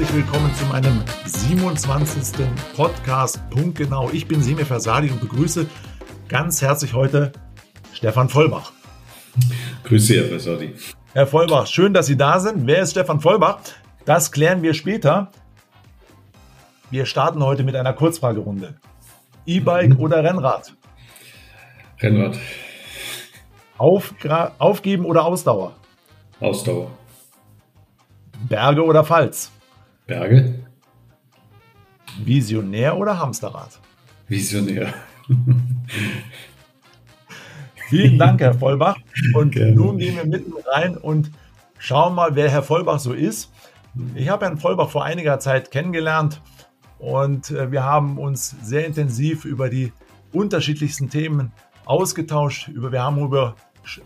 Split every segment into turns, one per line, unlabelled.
Herzlich willkommen zu meinem 27. Podcast Punktgenau. Ich bin Semir Versadi und begrüße ganz herzlich heute Stefan Vollbach.
Grüße, Herr Versadi.
Herr Vollbach, schön, dass Sie da sind. Wer ist Stefan Vollbach? Das klären wir später. Wir starten heute mit einer Kurzfragerunde. E-Bike mhm. oder Rennrad?
Rennrad.
Aufgra aufgeben oder Ausdauer?
Ausdauer.
Berge oder Pfalz?
Berge.
Visionär oder Hamsterrad?
Visionär.
Vielen Dank, Herr Vollbach. Und Gerne. nun gehen wir mitten rein und schauen mal, wer Herr Vollbach so ist. Ich habe Herrn Vollbach vor einiger Zeit kennengelernt und äh, wir haben uns sehr intensiv über die unterschiedlichsten Themen ausgetauscht. Über, wir haben über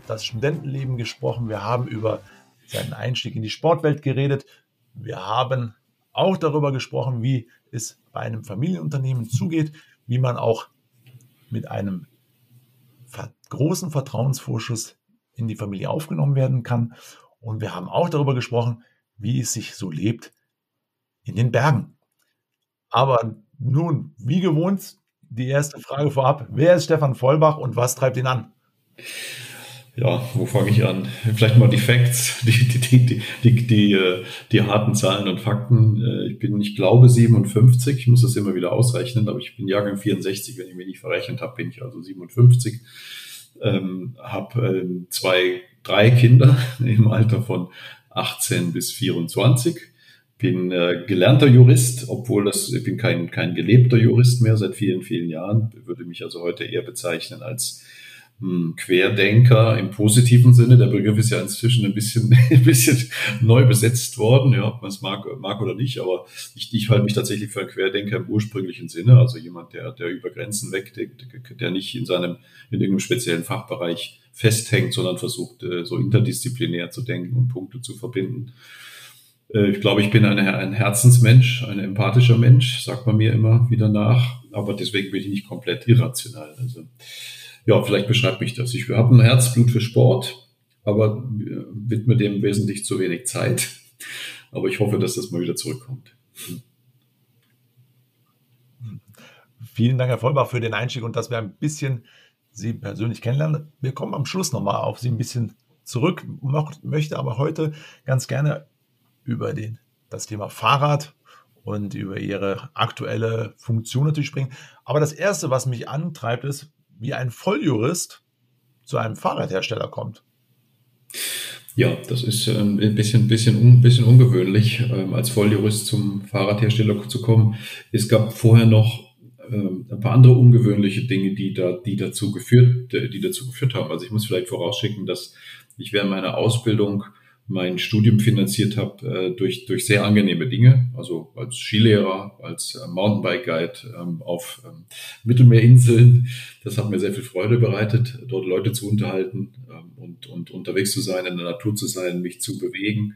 das Studentenleben gesprochen, wir haben über seinen Einstieg in die Sportwelt geredet, wir haben auch darüber gesprochen, wie es bei einem Familienunternehmen zugeht, wie man auch mit einem großen Vertrauensvorschuss in die Familie aufgenommen werden kann. Und wir haben auch darüber gesprochen, wie es sich so lebt in den Bergen. Aber nun, wie gewohnt, die erste Frage vorab. Wer ist Stefan Vollbach und was treibt ihn an?
Ja, wo fange ich an? Vielleicht mal die Facts, die, die, die, die, die, äh, die harten Zahlen und Fakten. Äh, ich bin, ich glaube, 57, ich muss das immer wieder ausrechnen, aber ich bin Jahrgang 64, wenn ich mich nicht verrechnet habe, bin ich also 57. Ähm, habe ähm, zwei, drei Kinder im Alter von 18 bis 24. Bin äh, gelernter Jurist, obwohl das, ich bin kein, kein gelebter Jurist mehr seit vielen, vielen Jahren. Würde mich also heute eher bezeichnen als Querdenker im positiven Sinne. Der Begriff ist ja inzwischen ein bisschen, ein bisschen neu besetzt worden, ja, ob man es mag, mag oder nicht. Aber ich, ich halte mich tatsächlich für einen Querdenker im ursprünglichen Sinne. Also jemand, der, der über Grenzen wegdenkt, der nicht in seinem, in irgendeinem speziellen Fachbereich festhängt, sondern versucht, äh, so interdisziplinär zu denken und Punkte zu verbinden. Äh, ich glaube, ich bin eine, ein Herzensmensch, ein empathischer Mensch, sagt man mir immer wieder nach. Aber deswegen bin ich nicht komplett irrational. Also, ja, vielleicht beschreibt mich das. Ich habe ein Herzblut für Sport, aber widme dem wesentlich zu wenig Zeit. Aber ich hoffe, dass das mal wieder zurückkommt.
Vielen Dank, Herr Vollbach, für den Einstieg und dass wir ein bisschen Sie persönlich kennenlernen. Wir kommen am Schluss nochmal auf Sie ein bisschen zurück, möchte aber heute ganz gerne über den, das Thema Fahrrad und über Ihre aktuelle Funktion natürlich sprechen. Aber das Erste, was mich antreibt, ist, wie ein Volljurist zu einem Fahrradhersteller kommt.
Ja, das ist ähm, ein bisschen, bisschen, un, bisschen ungewöhnlich, ähm, als Volljurist zum Fahrradhersteller zu kommen. Es gab vorher noch ähm, ein paar andere ungewöhnliche Dinge, die da, die dazu geführt, die dazu geführt haben. Also ich muss vielleicht vorausschicken, dass ich während meiner Ausbildung mein Studium finanziert habe äh, durch, durch sehr angenehme Dinge, also als Skilehrer, als äh, Mountainbike-Guide ähm, auf ähm, Mittelmeerinseln. Das hat mir sehr viel Freude bereitet, dort Leute zu unterhalten ähm, und, und unterwegs zu sein, in der Natur zu sein, mich zu bewegen.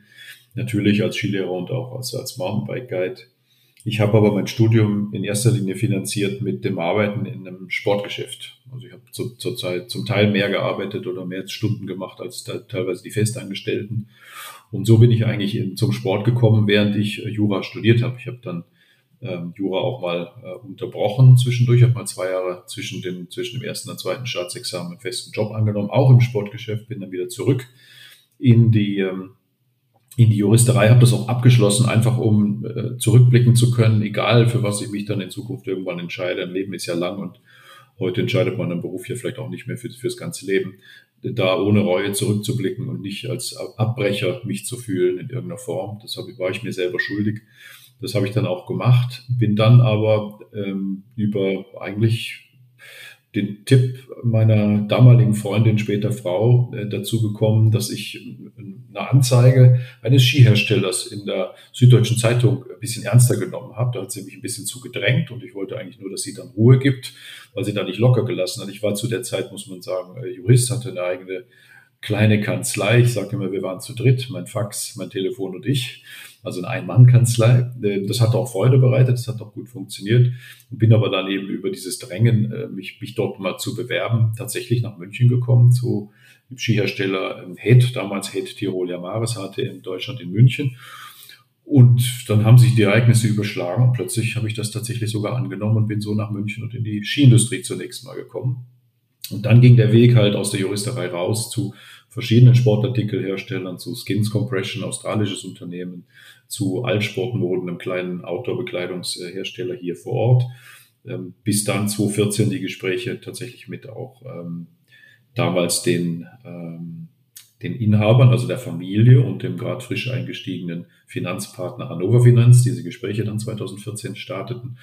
Natürlich als Skilehrer und auch als, als Mountainbike-Guide. Ich habe aber mein Studium in erster Linie finanziert mit dem Arbeiten in einem Sportgeschäft. Also ich habe zu, zur Zeit zum Teil mehr gearbeitet oder mehr Stunden gemacht als teilweise die Festangestellten. Und so bin ich eigentlich in, zum Sport gekommen, während ich äh, Jura studiert habe. Ich habe dann ähm, Jura auch mal äh, unterbrochen zwischendurch, habe mal zwei Jahre zwischen, den, zwischen dem ersten und zweiten Staatsexamen einen festen Job angenommen, auch im Sportgeschäft, bin dann wieder zurück in die ähm, in die Juristerei, habe das auch abgeschlossen, einfach um äh, zurückblicken zu können, egal für was ich mich dann in Zukunft irgendwann entscheide. Ein Leben ist ja lang und heute entscheidet man einen Beruf ja vielleicht auch nicht mehr für, fürs ganze Leben. Da ohne Reue zurückzublicken und nicht als Abbrecher mich zu fühlen in irgendeiner Form, das ich, war ich mir selber schuldig. Das habe ich dann auch gemacht, bin dann aber ähm, über eigentlich den Tipp meiner damaligen Freundin, später Frau, äh, dazu gekommen, dass ich eine Anzeige eines Skiherstellers in der Süddeutschen Zeitung ein bisschen ernster genommen habe. Da hat sie mich ein bisschen zu gedrängt und ich wollte eigentlich nur, dass sie dann Ruhe gibt, weil sie da nicht locker gelassen hat. Ich war zu der Zeit, muss man sagen, äh, Jurist, hatte eine eigene kleine Kanzlei. Ich sage immer, wir waren zu dritt, mein Fax, mein Telefon und ich also eine Ein-Mann-Kanzlei. Äh, das hat auch Freude bereitet, das hat auch gut funktioniert. Bin aber dann eben über dieses Drängen, äh, mich, mich dort mal zu bewerben, tatsächlich nach München gekommen zu dem Skihersteller Head, damals Head Tirol Yamaris hatte in Deutschland in München. Und dann haben sich die Ereignisse überschlagen plötzlich habe ich das tatsächlich sogar angenommen und bin so nach München und in die Skiindustrie zunächst mal gekommen. Und dann ging der Weg halt aus der Juristerei raus zu verschiedenen Sportartikelherstellern, zu Skins Compression, australisches Unternehmen, zu Altsportmoden, einem kleinen Outdoor-Bekleidungshersteller hier vor Ort. Ähm, bis dann 2014 die Gespräche tatsächlich mit auch ähm, damals den, ähm, den Inhabern, also der Familie und dem gerade frisch eingestiegenen Finanzpartner Hannover Finanz. Diese Gespräche dann 2014 starteten.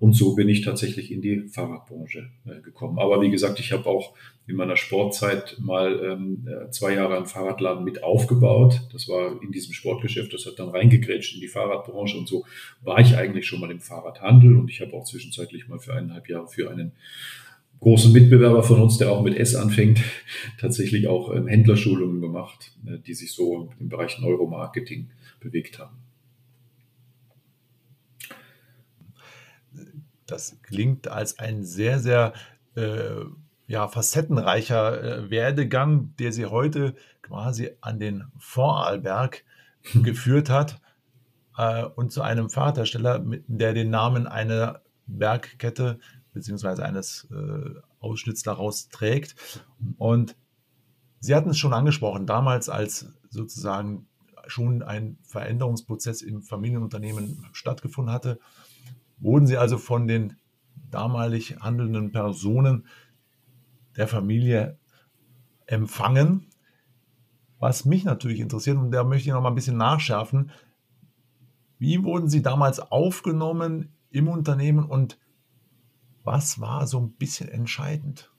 Und so bin ich tatsächlich in die Fahrradbranche äh, gekommen. Aber wie gesagt, ich habe auch in meiner Sportzeit mal ähm, äh, zwei Jahre einen Fahrradladen mit aufgebaut. Das war in diesem Sportgeschäft, das hat dann reingegrätscht in die Fahrradbranche und so war ich eigentlich schon mal im Fahrradhandel und ich habe auch zwischenzeitlich mal für eineinhalb Jahre für einen großen Mitbewerber von uns, der auch mit S anfängt, tatsächlich auch ähm, Händlerschulungen gemacht, äh, die sich so im Bereich Neuromarketing bewegt haben.
Das klingt als ein sehr, sehr äh, ja, facettenreicher äh, Werdegang, der Sie heute quasi an den Vorarlberg hm. geführt hat äh, und zu einem Fahrradhersteller, der den Namen einer Bergkette bzw. eines äh, Ausschnitts daraus trägt. Und Sie hatten es schon angesprochen, damals als sozusagen schon ein Veränderungsprozess im Familienunternehmen stattgefunden hatte, wurden sie also von den damalig handelnden Personen der Familie empfangen. Was mich natürlich interessiert, und da möchte ich noch mal ein bisschen nachschärfen, wie wurden Sie damals aufgenommen im Unternehmen und was war so ein bisschen entscheidend?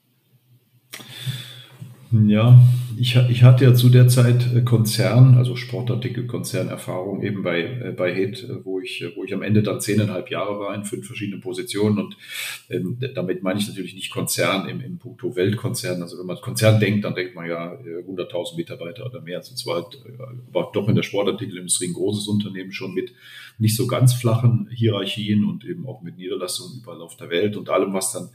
Ja, ich, ich hatte ja zu der Zeit äh, Konzern, also Sportartikel-Konzernerfahrung eben bei, äh, bei HED, äh, wo ich, wo ich am Ende dann zehneinhalb Jahre war in fünf verschiedenen Positionen und ähm, damit meine ich natürlich nicht Konzern im, im Punkto Weltkonzern. Also wenn man Konzern denkt, dann denkt man ja 100.000 Mitarbeiter oder mehr. Also es halt, war doch in der Sportartikelindustrie ein großes Unternehmen schon mit nicht so ganz flachen Hierarchien und eben auch mit Niederlassungen überall auf der Welt und allem, was dann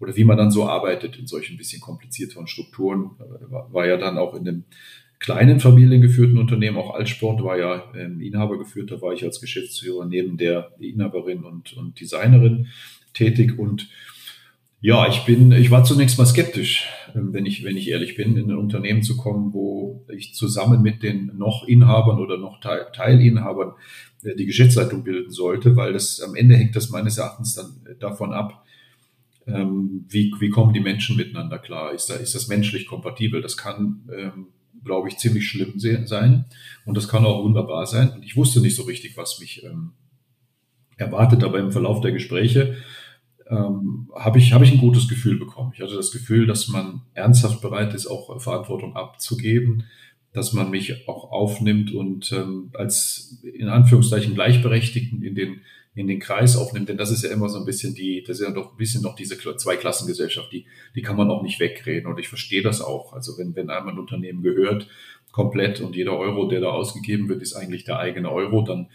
oder wie man dann so arbeitet in solchen bisschen komplizierteren Strukturen, war, war ja dann auch in dem kleinen familiengeführten Unternehmen, auch Altsport war ja ähm, Inhaber geführt, da war ich als Geschäftsführer neben der Inhaberin und, und Designerin tätig. Und ja, ich bin, ich war zunächst mal skeptisch, ähm, wenn ich, wenn ich ehrlich bin, in ein Unternehmen zu kommen, wo ich zusammen mit den noch Inhabern oder noch Teil, Teilinhabern äh, die Geschäftsleitung bilden sollte, weil das am Ende hängt das meines Erachtens dann davon ab, ähm, wie, wie kommen die Menschen miteinander klar? Ist, da, ist das menschlich kompatibel? Das kann, ähm, glaube ich, ziemlich schlimm sein und das kann auch wunderbar sein. Und ich wusste nicht so richtig, was mich ähm, erwartet, aber im Verlauf der Gespräche ähm, habe ich, hab ich ein gutes Gefühl bekommen. Ich hatte das Gefühl, dass man ernsthaft bereit ist, auch Verantwortung abzugeben, dass man mich auch aufnimmt und ähm, als in Anführungszeichen Gleichberechtigten in den in den Kreis aufnimmt, denn das ist ja immer so ein bisschen die, das ist ja doch ein bisschen noch diese Zweiklassengesellschaft, die, die kann man auch nicht wegreden und ich verstehe das auch. Also wenn, wenn einmal ein Unternehmen gehört, komplett und jeder Euro, der da ausgegeben wird, ist eigentlich der eigene Euro, dann,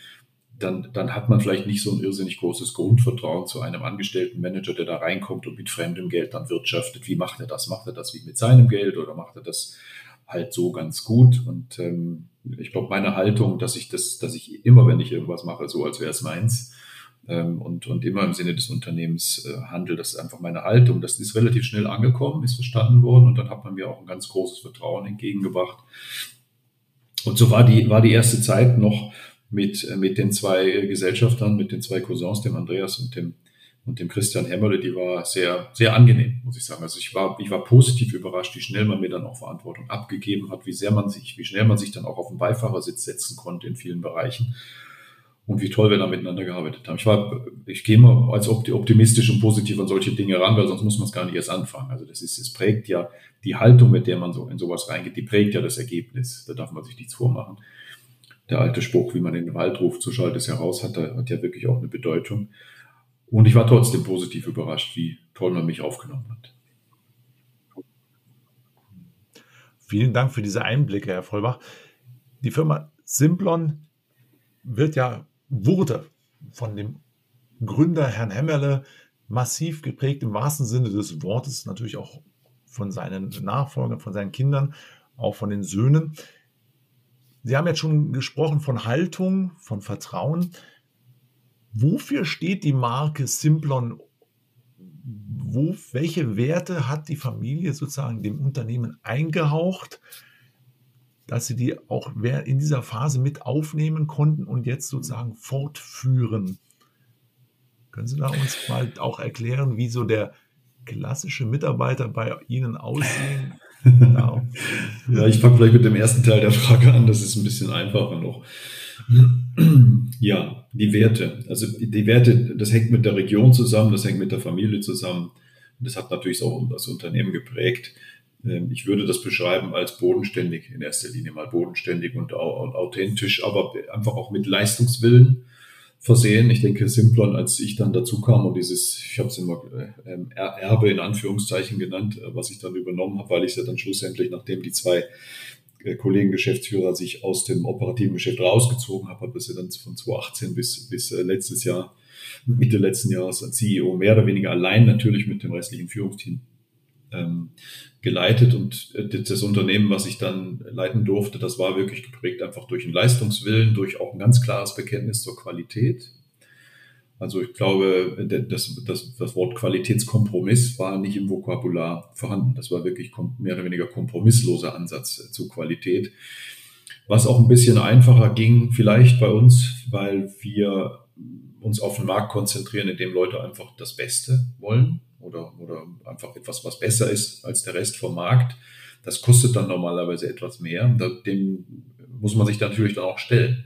dann, dann hat man vielleicht nicht so ein irrsinnig großes Grundvertrauen zu einem angestellten Manager, der da reinkommt und mit fremdem Geld dann wirtschaftet. Wie macht er das? Macht er das wie mit seinem Geld oder macht er das halt so ganz gut? Und ähm, ich glaube, meine Haltung, dass ich das, dass ich immer, wenn ich irgendwas mache, so als wäre es meins, und, und immer im Sinne des Unternehmens äh, handelt. Das ist einfach meine Haltung. Das ist relativ schnell angekommen, ist verstanden worden und dann hat man mir auch ein ganz großes Vertrauen entgegengebracht. Und so war die, war die erste Zeit noch mit, äh, mit den zwei Gesellschaftern, mit den zwei Cousins, dem Andreas und dem, und dem Christian Hämmerle, die war sehr, sehr angenehm, muss ich sagen. Also ich war, ich war positiv überrascht, wie schnell man mir dann auch Verantwortung abgegeben hat, wie sehr man sich, wie schnell man sich dann auch auf den Beifahrersitz setzen konnte in vielen Bereichen und wie toll wir da miteinander gearbeitet haben. Ich war, ich gehe mal als optimistisch und positiv an solche Dinge ran, weil sonst muss man es gar nicht erst anfangen. Also das ist, es prägt ja die Haltung, mit der man so in sowas reingeht, die prägt ja das Ergebnis. Da darf man sich nichts vormachen. Der alte Spruch, wie man in den Wald ruft, so schallt es heraus, hat, hat ja wirklich auch eine Bedeutung. Und ich war trotzdem positiv überrascht, wie toll man mich aufgenommen hat.
Vielen Dank für diese Einblicke, Herr Vollbach. Die Firma Simplon wird ja wurde von dem Gründer Herrn Hemmerle massiv geprägt im wahrsten Sinne des Wortes, natürlich auch von seinen Nachfolgern, von seinen Kindern, auch von den Söhnen. Sie haben jetzt schon gesprochen von Haltung, von Vertrauen. Wofür steht die Marke Simplon? Wo, welche Werte hat die Familie sozusagen dem Unternehmen eingehaucht, dass sie die auch in dieser Phase mit aufnehmen konnten und jetzt sozusagen fortführen? Können Sie da uns mal auch erklären, wie so der klassische Mitarbeiter bei Ihnen aussehen?
Genau. ja, ich fange vielleicht mit dem ersten Teil der Frage an, das ist ein bisschen einfacher noch. Ja, die Werte. Also die Werte, das hängt mit der Region zusammen, das hängt mit der Familie zusammen. Das hat natürlich auch das Unternehmen geprägt. Ähm, ich würde das beschreiben als bodenständig in erster Linie mal bodenständig und authentisch, aber einfach auch mit Leistungswillen versehen. Ich denke, Simplon, als ich dann dazu kam und dieses, ich habe es immer äh, ähm, Erbe in Anführungszeichen genannt, äh, was ich dann übernommen habe, weil ich es ja dann schlussendlich, nachdem die zwei äh, Kollegen Geschäftsführer sich aus dem operativen Geschäft rausgezogen haben, habe das ja dann von 2018 bis, bis letztes Jahr, Mitte letzten Jahres als CEO mehr oder weniger allein natürlich mit dem restlichen Führungsteam ähm, geleitet und äh, das Unternehmen, was ich dann leiten durfte, das war wirklich geprägt einfach durch einen Leistungswillen, durch auch ein ganz klares Bekenntnis zur Qualität. Also ich glaube, das, das, das Wort Qualitätskompromiss war nicht im Vokabular vorhanden. Das war wirklich mehr oder weniger kompromissloser Ansatz äh, zu Qualität. Was auch ein bisschen einfacher ging, vielleicht bei uns, weil wir uns auf den Markt konzentrieren, in dem Leute einfach das Beste wollen oder, oder einfach etwas, was besser ist als der Rest vom Markt. Das kostet dann normalerweise etwas mehr. Dem muss man sich natürlich dann auch stellen.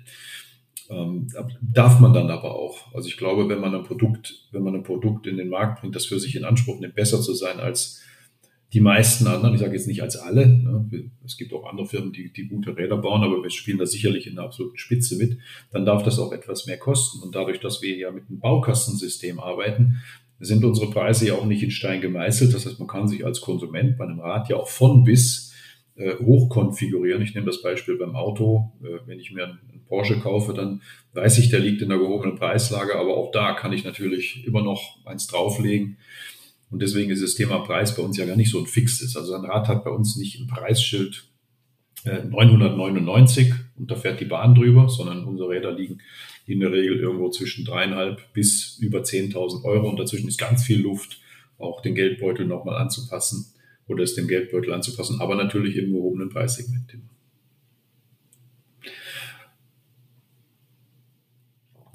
Ähm, darf man dann aber auch. Also ich glaube, wenn man ein Produkt, wenn man ein Produkt in den Markt bringt, das für sich in Anspruch nimmt, besser zu sein als die meisten anderen, ich sage jetzt nicht als alle, ne? es gibt auch andere Firmen, die, die gute Räder bauen, aber wir spielen da sicherlich in der absoluten Spitze mit, dann darf das auch etwas mehr kosten. Und dadurch, dass wir ja mit einem Baukastensystem arbeiten, sind unsere Preise ja auch nicht in Stein gemeißelt. Das heißt, man kann sich als Konsument bei einem Rad ja auch von bis äh, hoch konfigurieren. Ich nehme das Beispiel beim Auto. Äh, wenn ich mir einen Porsche kaufe, dann weiß ich, der liegt in einer gehobenen Preislage, aber auch da kann ich natürlich immer noch eins drauflegen. Und deswegen ist das Thema Preis bei uns ja gar nicht so ein fixes. Also ein Rad hat bei uns nicht ein Preisschild 999 äh, und da fährt die Bahn drüber, sondern unsere Räder liegen in der Regel irgendwo zwischen dreieinhalb bis über 10.000 Euro und dazwischen ist ganz viel Luft, auch den Geldbeutel nochmal anzupassen oder es dem Geldbeutel anzupassen, aber natürlich im gehobenen Preissegment.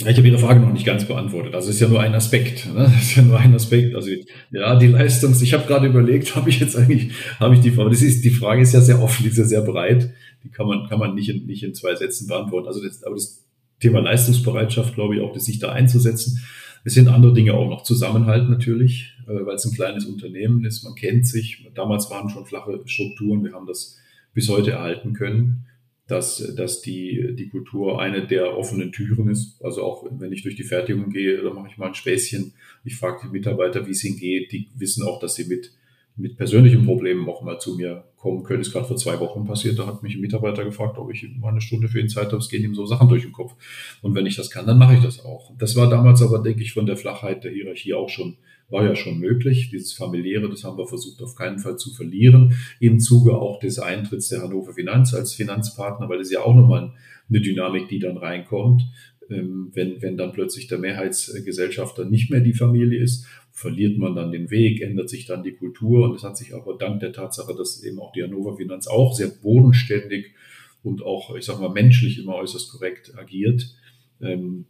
Ich habe Ihre Frage noch nicht ganz beantwortet. Also ist ja nur ein Aspekt. Ne? Das ist ja nur ein Aspekt. Also ja, die Leistungs. Ich habe gerade überlegt, habe ich jetzt eigentlich, habe ich die Frage. Das ist die Frage ist ja sehr offen, die ist ja sehr breit. Die kann man kann man nicht in, nicht in zwei Sätzen beantworten. Also das, aber das Thema Leistungsbereitschaft, glaube ich, auch sich da einzusetzen. Es sind andere Dinge auch noch Zusammenhalt natürlich, äh, weil es ein kleines Unternehmen ist. Man kennt sich. Damals waren schon flache Strukturen. Wir haben das bis heute erhalten können, dass, dass die, die Kultur eine der offenen Türen ist. Also auch wenn ich durch die Fertigung gehe, da mache ich mal ein Späßchen. Ich frage die Mitarbeiter, wie es ihnen geht. Die wissen auch, dass sie mit mit persönlichen Problemen auch mal zu mir kommen können. Ist gerade vor zwei Wochen passiert. Da hat mich ein Mitarbeiter gefragt, ob ich mal eine Stunde für ihn Zeit habe. Es gehen ihm so Sachen durch den Kopf. Und wenn ich das kann, dann mache ich das auch. Das war damals aber, denke ich, von der Flachheit der Hierarchie auch schon, war ja schon möglich. Dieses familiäre, das haben wir versucht auf keinen Fall zu verlieren. Im Zuge auch des Eintritts der Hannover Finanz als Finanzpartner, weil es ja auch nochmal eine Dynamik, die dann reinkommt ähm, wenn, wenn dann plötzlich der Mehrheitsgesellschafter nicht mehr die Familie ist verliert man dann den Weg, ändert sich dann die Kultur. Und es hat sich aber dank der Tatsache, dass eben auch die Hannover Finanz auch sehr bodenständig und auch, ich sag mal, menschlich immer äußerst korrekt agiert, ähm,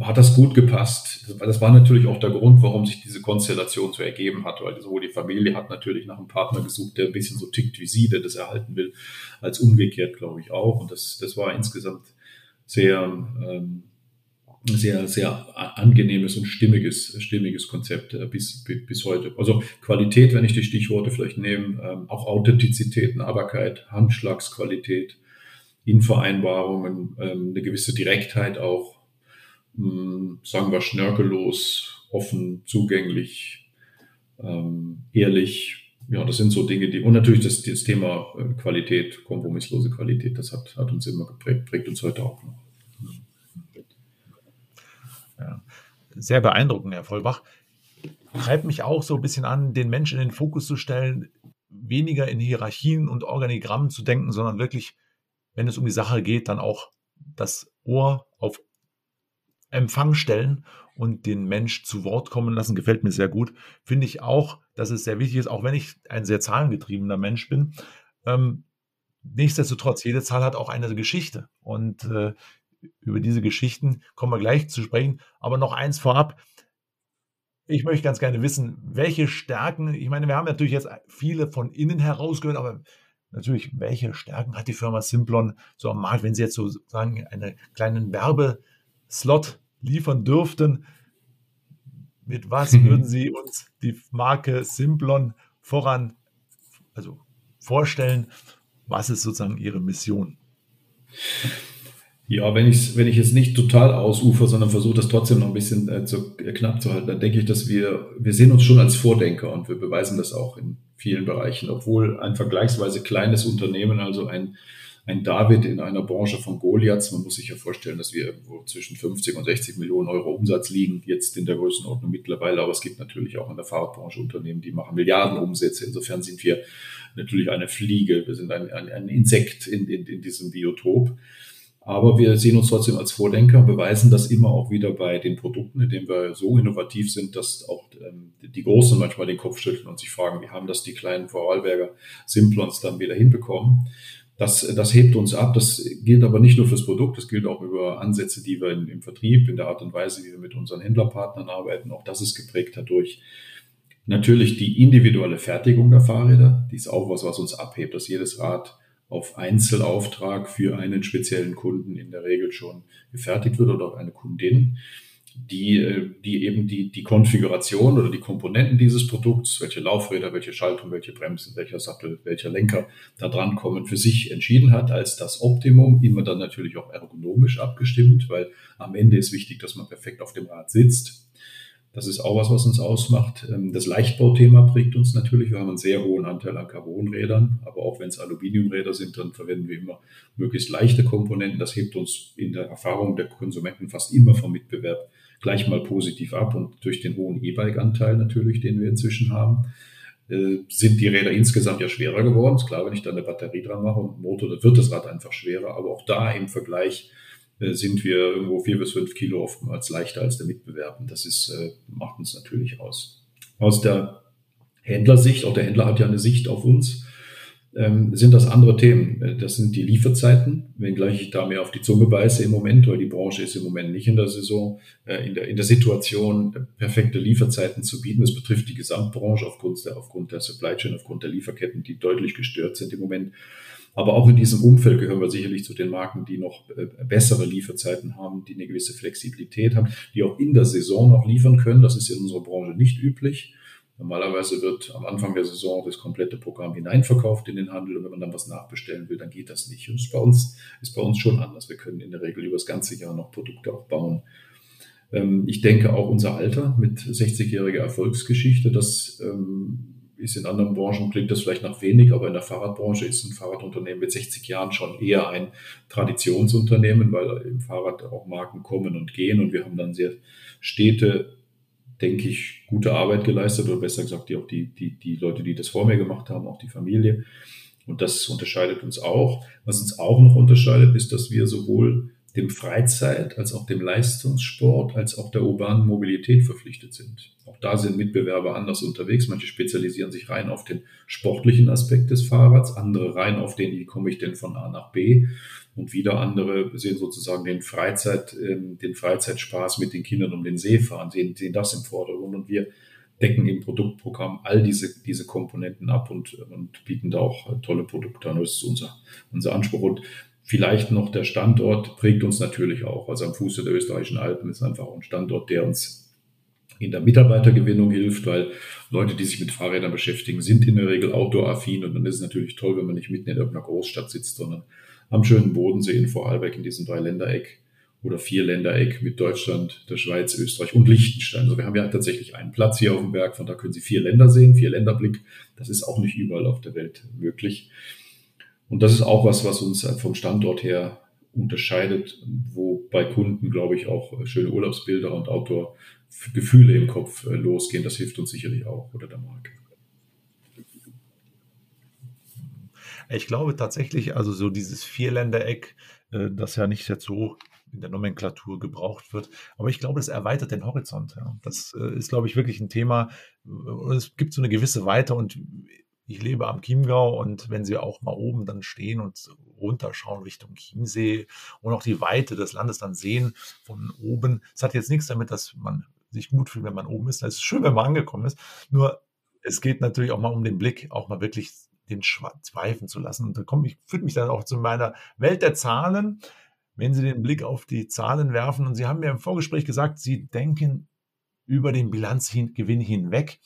hat das gut gepasst. Das war natürlich auch der Grund, warum sich diese Konstellation so ergeben hat, weil sowohl die Familie hat natürlich nach einem Partner gesucht, der ein bisschen so tickt wie sie, der das erhalten will, als umgekehrt, glaube ich, auch. Und das, das war insgesamt sehr, ähm, sehr, sehr angenehmes und stimmiges, stimmiges Konzept äh, bis, bis heute. Also Qualität, wenn ich die Stichworte vielleicht nehme, ähm, auch Authentizität, Nahbarkeit, Handschlagsqualität, in Vereinbarungen, ähm, eine gewisse Direktheit auch, hm, sagen wir schnörkellos, offen, zugänglich, ehrlich. Ja, das sind so Dinge, die, und natürlich das, das Thema äh, Qualität, kompromisslose Qualität, das hat, hat uns immer geprägt, prägt uns heute auch noch.
Ja. Sehr beeindruckend, Herr Vollbach. Treibt mich auch so ein bisschen an, den Menschen in den Fokus zu stellen, weniger in Hierarchien und Organigrammen zu denken, sondern wirklich wenn es um die Sache geht, dann auch das Ohr auf Empfang stellen und den Mensch zu Wort kommen lassen, gefällt mir sehr gut. Finde ich auch, dass es sehr wichtig ist, auch wenn ich ein sehr zahlengetriebener Mensch bin. Ähm, nichtsdestotrotz, jede Zahl hat auch eine Geschichte. Und äh, über diese Geschichten kommen wir gleich zu sprechen. Aber noch eins vorab. Ich möchte ganz gerne wissen, welche Stärken, ich meine, wir haben natürlich jetzt viele von innen herausgehört, aber natürlich, welche Stärken hat die Firma Simplon so am Markt, wenn sie jetzt sozusagen einen kleinen Werbeslot liefern dürften? Mit was würden Sie uns die Marke Simplon voran, also vorstellen? Was ist sozusagen Ihre Mission?
Ja, wenn ich, wenn ich jetzt nicht total ausufer, sondern versuche das trotzdem noch ein bisschen äh, zu, äh, knapp zu halten, dann denke ich, dass wir, wir sehen uns schon als Vordenker und wir beweisen das auch in vielen Bereichen, obwohl ein vergleichsweise kleines Unternehmen, also ein, ein David in einer Branche von Goliaths, man muss sich ja vorstellen, dass wir irgendwo zwischen 50 und 60 Millionen Euro Umsatz liegen, jetzt in der Größenordnung mittlerweile, aber es gibt natürlich auch in der Fahrradbranche Unternehmen, die machen Milliarden Umsätze. Insofern sind wir natürlich eine Fliege, wir sind ein, ein, ein Insekt in, in, in diesem Biotop. Aber wir sehen uns trotzdem als Vordenker, beweisen das immer auch wieder bei den Produkten, indem wir so innovativ sind, dass auch ähm, die Großen manchmal den Kopf schütteln und sich fragen, wie haben das die kleinen Vorarlberger Simplons dann wieder hinbekommen. Das, das hebt uns ab. Das gilt aber nicht nur fürs Produkt, das gilt auch über Ansätze, die wir in, im Vertrieb, in der Art und Weise, wie wir mit unseren Händlerpartnern arbeiten. Auch das ist geprägt dadurch. Natürlich die individuelle Fertigung der Fahrräder, die ist auch was, was uns abhebt, dass jedes Rad auf Einzelauftrag für einen speziellen Kunden in der Regel schon gefertigt wird oder auch eine Kundin, die, äh, die eben die, die Konfiguration oder die Komponenten dieses Produkts, welche Laufräder, welche Schaltung, welche Bremsen, welcher Sattel, welcher Lenker da dran kommen, für sich entschieden hat als das Optimum, immer dann natürlich auch ergonomisch abgestimmt, weil am Ende ist wichtig, dass man perfekt auf dem Rad sitzt das ist auch was, was uns ausmacht. Ähm, das Leichtbauthema prägt uns natürlich. Wir haben einen sehr hohen Anteil an Carbonrädern, aber auch wenn es Aluminiumräder sind, dann verwenden wir immer möglichst leichte Komponenten. Das hebt uns in der Erfahrung der Konsumenten fast immer vom Mitbewerb gleich mal positiv ab und durch den hohen E-Bike-Anteil natürlich, den wir inzwischen haben, äh, sind die Räder insgesamt ja schwerer geworden. Ist klar, wenn ich da eine Batterie dran mache und Motor, dann wird das Rad einfach schwerer. Aber auch da im Vergleich äh, sind wir irgendwo vier bis fünf Kilo oftmals leichter als der Mitbewerb. Und das ist, äh, macht uns natürlich aus. Aus der Händlersicht, auch der Händler hat ja eine Sicht auf uns, ähm, sind das andere Themen. Äh, das sind die Lieferzeiten, wenngleich ich da mehr auf die Zunge beiße im Moment, weil die Branche ist im Moment nicht in der Saison, in der, in der Situation, perfekte Lieferzeiten zu bieten. Das betrifft die Gesamtbranche aufgrund der, aufgrund der Supply Chain, aufgrund der Lieferketten, die deutlich gestört sind im Moment. Aber auch in diesem Umfeld gehören wir sicherlich zu den Marken, die noch äh, bessere Lieferzeiten haben, die eine gewisse Flexibilität haben, die auch in der Saison noch liefern können. Das ist in unserer Branche nicht üblich. Normalerweise wird am Anfang der Saison das komplette Programm hineinverkauft in den Handel und wenn man dann was nachbestellen will, dann geht das nicht. Und das ist bei uns, ist bei uns schon anders. Wir können in der Regel über das ganze Jahr noch Produkte aufbauen. Ähm, ich denke auch unser Alter mit 60-jähriger Erfolgsgeschichte, das ähm, ist in anderen Branchen, klingt das vielleicht nach wenig, aber in der Fahrradbranche ist ein Fahrradunternehmen mit 60 Jahren schon eher ein Traditionsunternehmen, weil im Fahrrad auch Marken kommen und gehen und wir haben dann sehr stete, denke ich, gute Arbeit geleistet oder besser gesagt, die auch die, die, die Leute, die das vor mir gemacht haben, auch die Familie. Und das unterscheidet uns auch. Was uns auch noch unterscheidet, ist, dass wir sowohl dem Freizeit als auch dem Leistungssport als auch der urbanen Mobilität verpflichtet sind. Auch da sind Mitbewerber anders unterwegs. Manche spezialisieren sich rein auf den sportlichen Aspekt des Fahrrads, andere rein auf den, wie komme ich denn von A nach B und wieder andere sehen sozusagen den Freizeit, ähm, den Freizeitspaß mit den Kindern um den See fahren, sehen, sehen das im Vordergrund und wir decken im Produktprogramm all diese, diese Komponenten ab und, und bieten da auch tolle Produkte an. Das ist unser, unser Anspruch. Und Vielleicht noch der Standort prägt uns natürlich auch. Also am Fuße der österreichischen Alpen ist einfach ein Standort, der uns in der Mitarbeitergewinnung hilft, weil Leute, die sich mit Fahrrädern beschäftigen, sind in der Regel outdoor-affin und dann ist es natürlich toll, wenn man nicht mitten in irgendeiner Großstadt sitzt, sondern am schönen Bodensee in Vorarlberg in diesem Dreiländereck oder Vierländereck mit Deutschland, der Schweiz, Österreich und Liechtenstein. Also wir haben ja tatsächlich einen Platz hier auf dem Berg, von da können Sie vier Länder sehen, vier Länderblick. Das ist auch nicht überall auf der Welt möglich. Und das ist auch was, was uns vom Standort her unterscheidet, wo bei Kunden, glaube ich, auch schöne Urlaubsbilder und Outdoor-Gefühle im Kopf äh, losgehen. Das hilft uns sicherlich auch oder der Marke.
Ich glaube tatsächlich, also so dieses Vierländereck, äh, das ja nicht jetzt so in der Nomenklatur gebraucht wird. Aber ich glaube, es erweitert den Horizont. Das äh, ist, glaube ich, wirklich ein Thema. Es gibt so eine gewisse Weite und ich lebe am Chiemgau und wenn Sie auch mal oben dann stehen und runterschauen Richtung Chiemsee und auch die Weite des Landes dann sehen von oben, es hat jetzt nichts damit, dass man sich gut fühlt, wenn man oben ist. Es ist schön, wenn man angekommen ist. Nur es geht natürlich auch mal um den Blick, auch mal wirklich den zweifeln zu lassen. Und da komme ich, führt mich dann auch zu meiner Welt der Zahlen. Wenn Sie den Blick auf die Zahlen werfen und Sie haben mir im Vorgespräch gesagt, Sie denken über den Bilanzgewinn hinweg.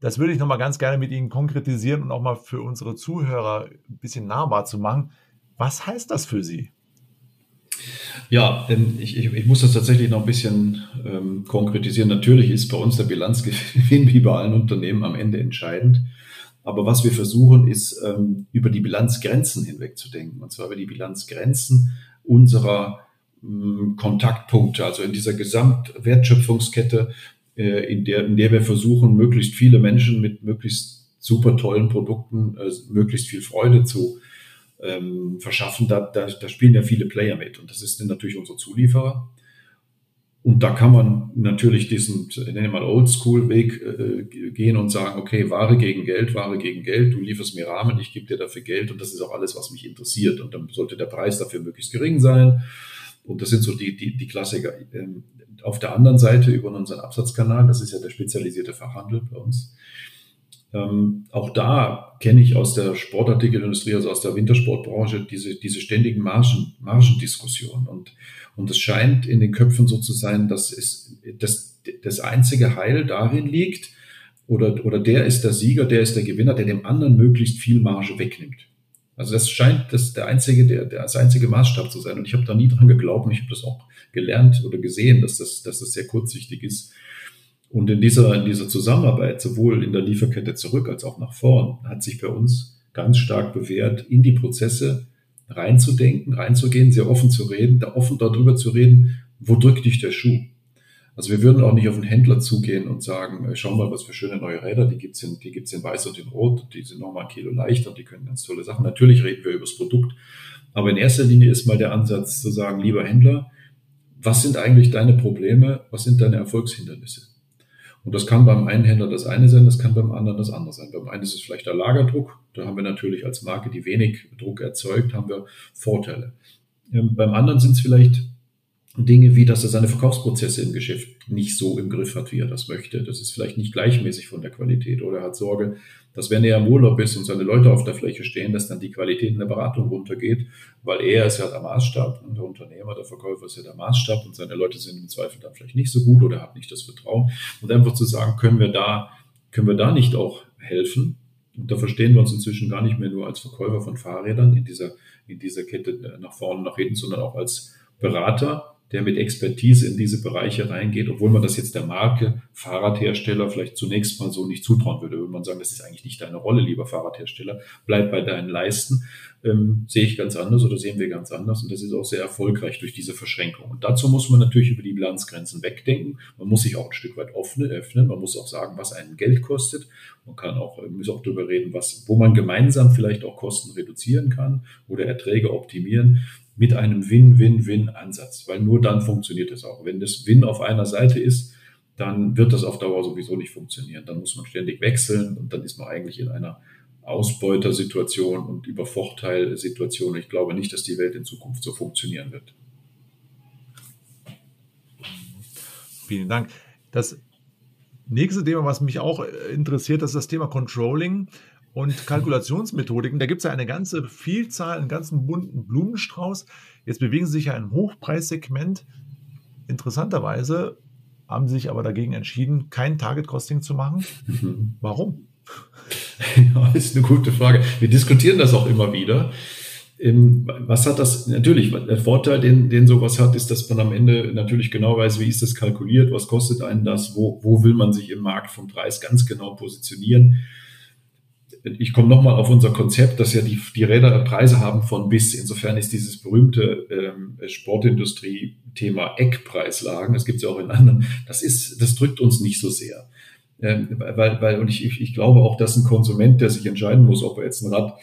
Das würde ich nochmal ganz gerne mit Ihnen konkretisieren und auch mal für unsere Zuhörer ein bisschen nahbar zu machen. Was heißt das für Sie?
Ja, ich, ich, ich muss das tatsächlich noch ein bisschen ähm, konkretisieren. Natürlich ist bei uns der Bilanzgewinn wie bei allen Unternehmen am Ende entscheidend. Aber was wir versuchen, ist, ähm, über die Bilanzgrenzen hinweg zu denken. Und zwar über die Bilanzgrenzen unserer ähm, Kontaktpunkte, also in dieser Gesamtwertschöpfungskette äh, in, der, in der wir versuchen, möglichst viele Menschen mit möglichst super tollen Produkten äh, möglichst viel Freude zu ähm, verschaffen. Da, da, da spielen ja viele Player mit und das ist natürlich unsere Zulieferer. Und da kann man natürlich diesen, ich nenne mal Oldschool-Weg äh, gehen und sagen, okay, Ware gegen Geld, Ware gegen Geld, du lieferst mir Rahmen, ich gebe dir dafür Geld und das ist auch alles, was mich interessiert. Und dann sollte der Preis dafür möglichst gering sein. Und das sind so die, die, die Klassiker. Ähm, auf der anderen Seite über unseren Absatzkanal, das ist ja der spezialisierte Fachhandel bei uns. Ähm, auch da kenne ich aus der Sportartikelindustrie, also aus der Wintersportbranche, diese, diese ständigen Margen, Margendiskussionen. Und, und es scheint in den Köpfen so zu sein, dass es, dass das einzige Heil darin liegt, oder, oder der ist der Sieger, der ist der Gewinner, der dem anderen möglichst viel Marge wegnimmt. Also das scheint das der einzige, der, der das einzige Maßstab zu sein. Und ich habe da nie dran geglaubt und ich habe das auch gelernt oder gesehen, dass das, dass das sehr kurzsichtig ist. Und in dieser, in dieser Zusammenarbeit, sowohl in der Lieferkette zurück als auch nach vorn, hat sich bei uns ganz stark bewährt, in die Prozesse reinzudenken, reinzugehen, sehr offen zu reden, da offen darüber zu reden, wo drückt dich der Schuh? Also wir würden auch nicht auf einen Händler zugehen und sagen, äh, schau mal, was für schöne neue Räder, die gibt's in, die gibt's in weiß und in rot, die sind nochmal ein Kilo leichter und die können ganz tolle Sachen. Natürlich reden wir über das Produkt, aber in erster Linie ist mal der Ansatz zu sagen, lieber Händler, was sind eigentlich deine Probleme, was sind deine Erfolgshindernisse? Und das kann beim einen Händler das eine sein, das kann beim anderen das andere sein. Beim einen ist es vielleicht der Lagerdruck, da haben wir natürlich als Marke, die wenig Druck erzeugt, haben wir Vorteile. Ähm, beim anderen sind es vielleicht Dinge wie, dass er seine Verkaufsprozesse im Geschäft nicht so im Griff hat, wie er das möchte. Das ist vielleicht nicht gleichmäßig von der Qualität oder er hat Sorge, dass wenn er im Urlaub ist und seine Leute auf der Fläche stehen, dass dann die Qualität in der Beratung runtergeht, weil er ist ja der Maßstab und der Unternehmer, der Verkäufer ist ja der Maßstab und seine Leute sind im Zweifel dann vielleicht nicht so gut oder hat nicht das Vertrauen. Und einfach zu sagen, können wir da, können wir da nicht auch helfen? Und da verstehen wir uns inzwischen gar nicht mehr nur als Verkäufer von Fahrrädern in dieser, in dieser Kette nach vorne, nach hinten, sondern auch als Berater der mit Expertise in diese Bereiche reingeht, obwohl man das jetzt der Marke Fahrradhersteller vielleicht zunächst mal so nicht zutrauen würde. Würde man sagen, das ist eigentlich nicht deine Rolle, lieber Fahrradhersteller, bleib bei deinen Leisten. Ähm, sehe ich ganz anders oder sehen wir ganz anders und das ist auch sehr erfolgreich durch diese Verschränkung. Und dazu muss man natürlich über die Bilanzgrenzen wegdenken. Man muss sich auch ein Stück weit öffnen, öffnen. Man muss auch sagen, was einen Geld kostet. Man kann auch, äh, muss auch darüber reden, was, wo man gemeinsam vielleicht auch Kosten reduzieren kann oder Erträge optimieren mit einem Win-Win-Win-Ansatz, weil nur dann funktioniert es auch. Wenn das Win auf einer Seite ist, dann wird das auf Dauer sowieso nicht funktionieren. Dann muss man ständig wechseln und dann ist man eigentlich in einer Ausbeutersituation und Übervorteilsituation. Ich glaube nicht, dass die Welt in Zukunft so funktionieren wird.
Vielen Dank. Das nächste Thema, was mich auch interessiert, ist das Thema Controlling und Kalkulationsmethodiken. Da gibt es ja eine ganze Vielzahl, einen ganzen bunten Blumenstrauß. Jetzt bewegen Sie sich ja im Hochpreissegment. Interessanterweise haben Sie sich aber dagegen entschieden, kein Target-Costing zu machen. Mhm. Warum?
Ja, ist eine gute Frage. Wir diskutieren das auch immer wieder. Ähm, was hat das? Natürlich, der Vorteil, den, den sowas hat, ist, dass man am Ende natürlich genau weiß, wie ist das kalkuliert, was kostet einen das, wo, wo will man sich im Markt vom Preis ganz genau positionieren ich komme nochmal auf unser Konzept, dass ja die, die Räder Preise haben von bis. Insofern ist dieses berühmte ähm, Sportindustrie-Thema Eckpreislagen, das gibt es ja auch in anderen, das ist, das drückt uns nicht so sehr. Ähm, weil, weil, und ich, ich, ich glaube auch, dass ein Konsument, der sich entscheiden muss, ob er jetzt ein Rad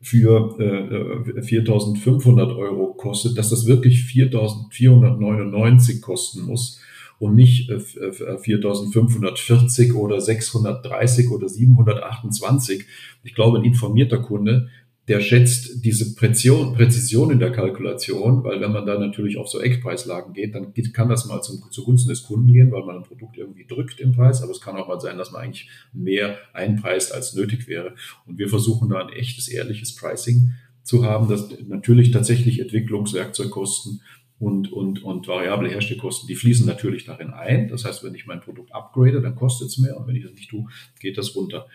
für äh, 4.500 Euro kostet, dass das wirklich 4.499 kosten muss und nicht äh, 4.540 oder 630 oder 728. Ich glaube, ein informierter Kunde der schätzt diese Präzision, Präzision in der Kalkulation, weil wenn man da natürlich auf so Eckpreislagen geht, dann kann das mal zum, zugunsten des Kunden gehen, weil man ein Produkt irgendwie drückt im Preis, aber es kann auch mal sein, dass man eigentlich mehr einpreist, als nötig wäre. Und wir versuchen da ein echtes, ehrliches Pricing zu haben, dass natürlich tatsächlich Entwicklungswerkzeugkosten und, und, und variable Herstellkosten, die fließen natürlich darin ein. Das heißt, wenn ich mein Produkt upgrade, dann kostet es mehr und wenn ich das nicht tue, geht das runter.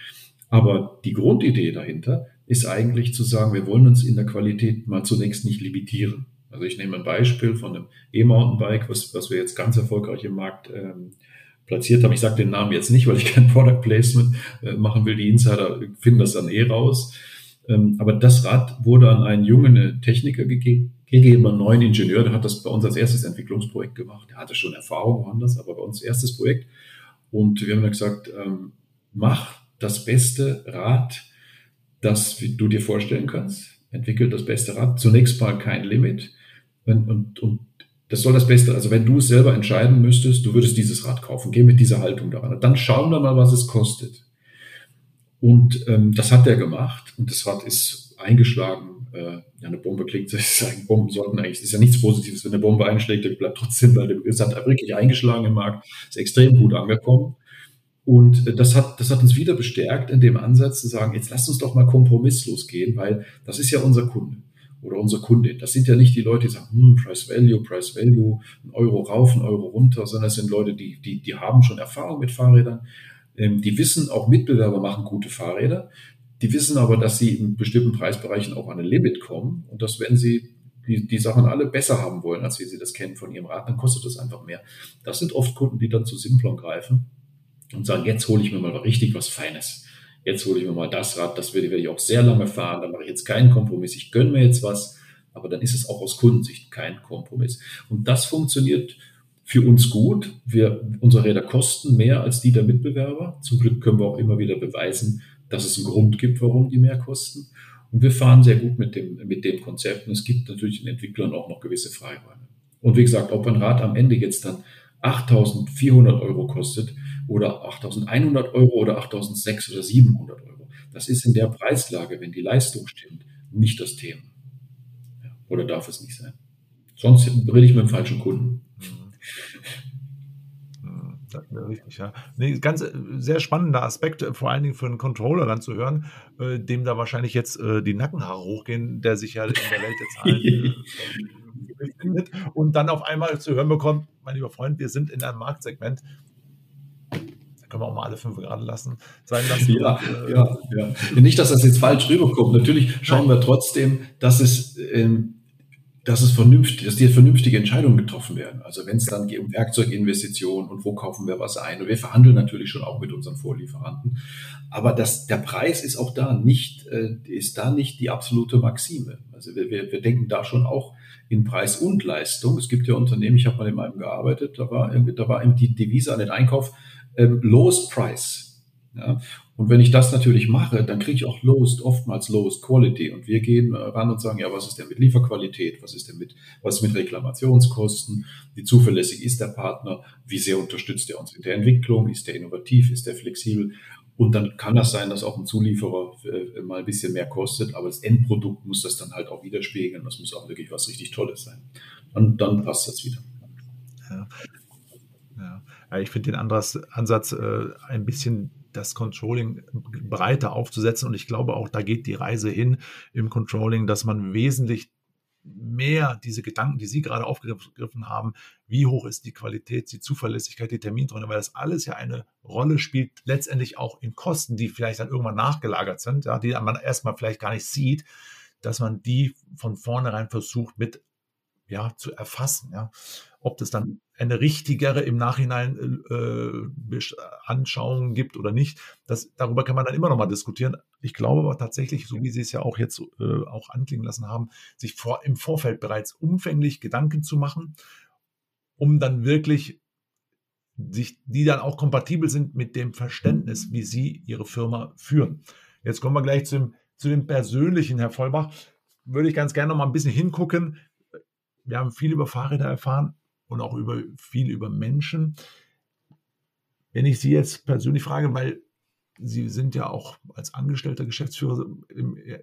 Aber die Grundidee dahinter ist eigentlich zu sagen, wir wollen uns in der Qualität mal zunächst nicht limitieren. Also ich nehme ein Beispiel von einem E-Mountainbike, was, was wir jetzt ganz erfolgreich im Markt ähm, platziert haben. Ich sage den Namen jetzt nicht, weil ich kein Product Placement äh, machen will. Die Insider finden das dann eh raus. Ähm, aber das Rad wurde an einen jungen Techniker gegeben, gegeben, einen neuen Ingenieur, der hat das bei uns als erstes Entwicklungsprojekt gemacht. Der hatte schon Erfahrung woanders, aber bei uns erstes Projekt. Und wir haben dann gesagt, ähm, mach das beste Rad, das du dir vorstellen kannst. Entwickelt das beste Rad. Zunächst mal kein Limit. Und, und, und das soll das Beste, also wenn du es selber entscheiden müsstest, du würdest dieses Rad kaufen. Geh mit dieser Haltung daran. Dann schauen wir mal, was es kostet. Und ähm, das hat er gemacht. Und das Rad ist eingeschlagen. Äh, ja, eine Bombe klingt, sagen, Bomben sollten eigentlich, ist ja nichts Positives, wenn eine Bombe einschlägt, die bleibt trotzdem bei dem, es hat wirklich eingeschlagen im Markt, ist extrem gut angekommen. Und äh, das hat, das hat uns wieder bestärkt in dem Ansatz zu sagen, jetzt lasst uns doch mal kompromisslos gehen, weil das ist ja unser Kunde oder unsere Kundin. Das sind ja nicht die Leute, die sagen, hm, Price Value, Price Value, ein Euro rauf, ein Euro runter, sondern es sind Leute, die, die, die haben schon Erfahrung mit Fahrrädern. Ähm, die wissen, auch Mitbewerber machen gute Fahrräder. Die wissen aber, dass sie in bestimmten Preisbereichen auch an ein Limit kommen und dass wenn sie die, die Sachen alle besser haben wollen, als wie sie das kennen von ihrem Rad, dann kostet das einfach mehr. Das sind oft Kunden, die dann zu Simplon greifen und sagen, jetzt hole ich mir mal richtig was Feines. Jetzt hole ich mir mal das Rad, das werde ich auch sehr lange fahren, da mache ich jetzt keinen Kompromiss, ich gönne mir jetzt was, aber dann ist es auch aus Kundensicht kein Kompromiss. Und das funktioniert für uns gut. Wir, unsere Räder kosten mehr als die der Mitbewerber. Zum Glück können wir auch immer wieder beweisen, dass es einen Grund gibt, warum die mehr kosten. Und wir fahren sehr gut mit dem, mit dem Konzept. Und es gibt natürlich den Entwicklern auch noch gewisse Freiräume. Und wie gesagt, ob ein Rad am Ende jetzt dann 8.400 Euro kostet, oder 8.100 Euro oder 8.600 oder 700 Euro. Das ist in der Preislage, wenn die Leistung stimmt, nicht das Thema. Oder darf es nicht sein? Sonst rede ich mit dem falschen Kunden.
Richtig, ja. Nee, ganz äh, sehr spannender Aspekt, äh, vor allen Dingen für einen Controller dann zu hören, äh, dem da wahrscheinlich jetzt äh, die Nackenhaare hochgehen, der sich ja in der Welt der Zahlen äh, befindet und dann auf einmal zu hören bekommt, mein lieber Freund, wir sind in einem Marktsegment, können wir auch mal alle fünf gerade lassen, sein lassen.
Ja, und, äh, ja, ja. Nicht, dass das jetzt falsch rüberkommt. Natürlich schauen wir trotzdem, dass es, ähm, dass es vernünftig, dass die vernünftige Entscheidungen getroffen werden. Also wenn es dann geht um Werkzeuginvestitionen und wo kaufen wir was ein. Und wir verhandeln natürlich schon auch mit unseren Vorlieferanten. Aber das, der Preis ist auch da nicht, äh, ist da nicht die absolute Maxime. Also wir, wir, wir denken da schon auch in Preis und Leistung. Es gibt ja Unternehmen, ich habe mal in einem gearbeitet, da war, da war die Devise an den Einkauf, ähm, Lowest Price. Ja? Und wenn ich das natürlich mache, dann kriege ich auch Lowest, oftmals Lowest Quality. Und wir gehen äh, ran und sagen, ja, was ist denn mit Lieferqualität? Was ist denn mit, was ist mit Reklamationskosten? Wie zuverlässig ist der Partner? Wie sehr unterstützt er uns in der Entwicklung? Ist der innovativ? Ist der flexibel? Und dann kann das sein, dass auch ein Zulieferer äh, mal ein bisschen mehr kostet, aber das Endprodukt muss das dann halt auch widerspiegeln. Das muss auch wirklich was richtig Tolles sein. Und dann passt das wieder.
Ja. Ja. Ich finde den Ansatz, Ansatz äh, ein bisschen das Controlling breiter aufzusetzen und ich glaube auch, da geht die Reise hin im Controlling, dass man wesentlich mehr diese Gedanken, die Sie gerade aufgegriffen haben, wie hoch ist die Qualität, die Zuverlässigkeit, die Termintreue, weil das alles ja eine Rolle spielt, letztendlich auch in Kosten, die vielleicht dann irgendwann nachgelagert sind, ja, die man erstmal vielleicht gar nicht sieht, dass man die von vornherein versucht mit ja, zu erfassen. Ja. Ob das dann eine richtigere im Nachhinein äh, Anschauung gibt oder nicht, das, darüber kann man dann immer noch mal diskutieren. Ich glaube aber tatsächlich, so wie Sie es ja auch jetzt äh, auch anklingen lassen haben, sich vor, im Vorfeld bereits umfänglich Gedanken zu machen, um dann wirklich sich, die dann auch kompatibel sind mit dem Verständnis, wie Sie Ihre Firma führen. Jetzt kommen wir gleich zum zu dem Persönlichen, Herr Vollbach, würde ich ganz gerne noch mal ein bisschen hingucken. Wir haben viel über Fahrräder erfahren und auch über viel über Menschen. Wenn ich Sie jetzt persönlich frage, weil Sie sind ja auch als angestellter Geschäftsführer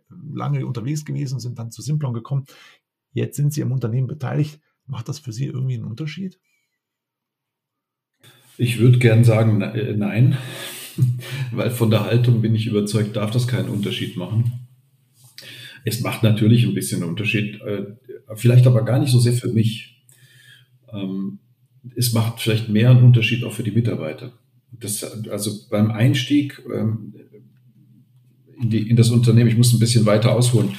lange unterwegs gewesen und sind dann zu Simplon gekommen. Jetzt sind Sie im Unternehmen beteiligt. Macht das für Sie irgendwie einen Unterschied?
Ich würde gern sagen, äh, nein, weil von der Haltung bin ich überzeugt, darf das keinen Unterschied machen. Es macht natürlich ein bisschen Unterschied, äh, vielleicht aber gar nicht so sehr für mich. Ähm, es macht vielleicht mehr einen Unterschied auch für die Mitarbeiter. Das, also beim Einstieg ähm, in, die, in das Unternehmen, ich muss ein bisschen weiter ausholen.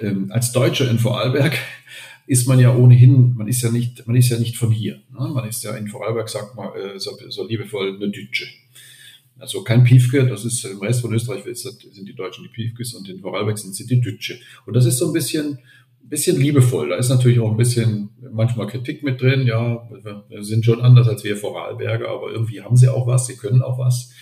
Ähm, als Deutscher in Vorarlberg ist man ja ohnehin, man ist ja nicht, man ist ja nicht von hier. Ne? Man ist ja in Vorarlberg, sagt man äh, so, so liebevoll, eine Dütsche. Also kein Piefke, das ist im Rest von Österreich sind die Deutschen die Piefkes und in Vorarlberg sind sie die Dütsche. Und das ist so ein bisschen, bisschen liebevoll. Da ist natürlich auch ein bisschen manchmal Kritik mit drin. Ja, wir sind schon anders als wir Vorarlberger, aber irgendwie haben sie auch was, sie können auch was.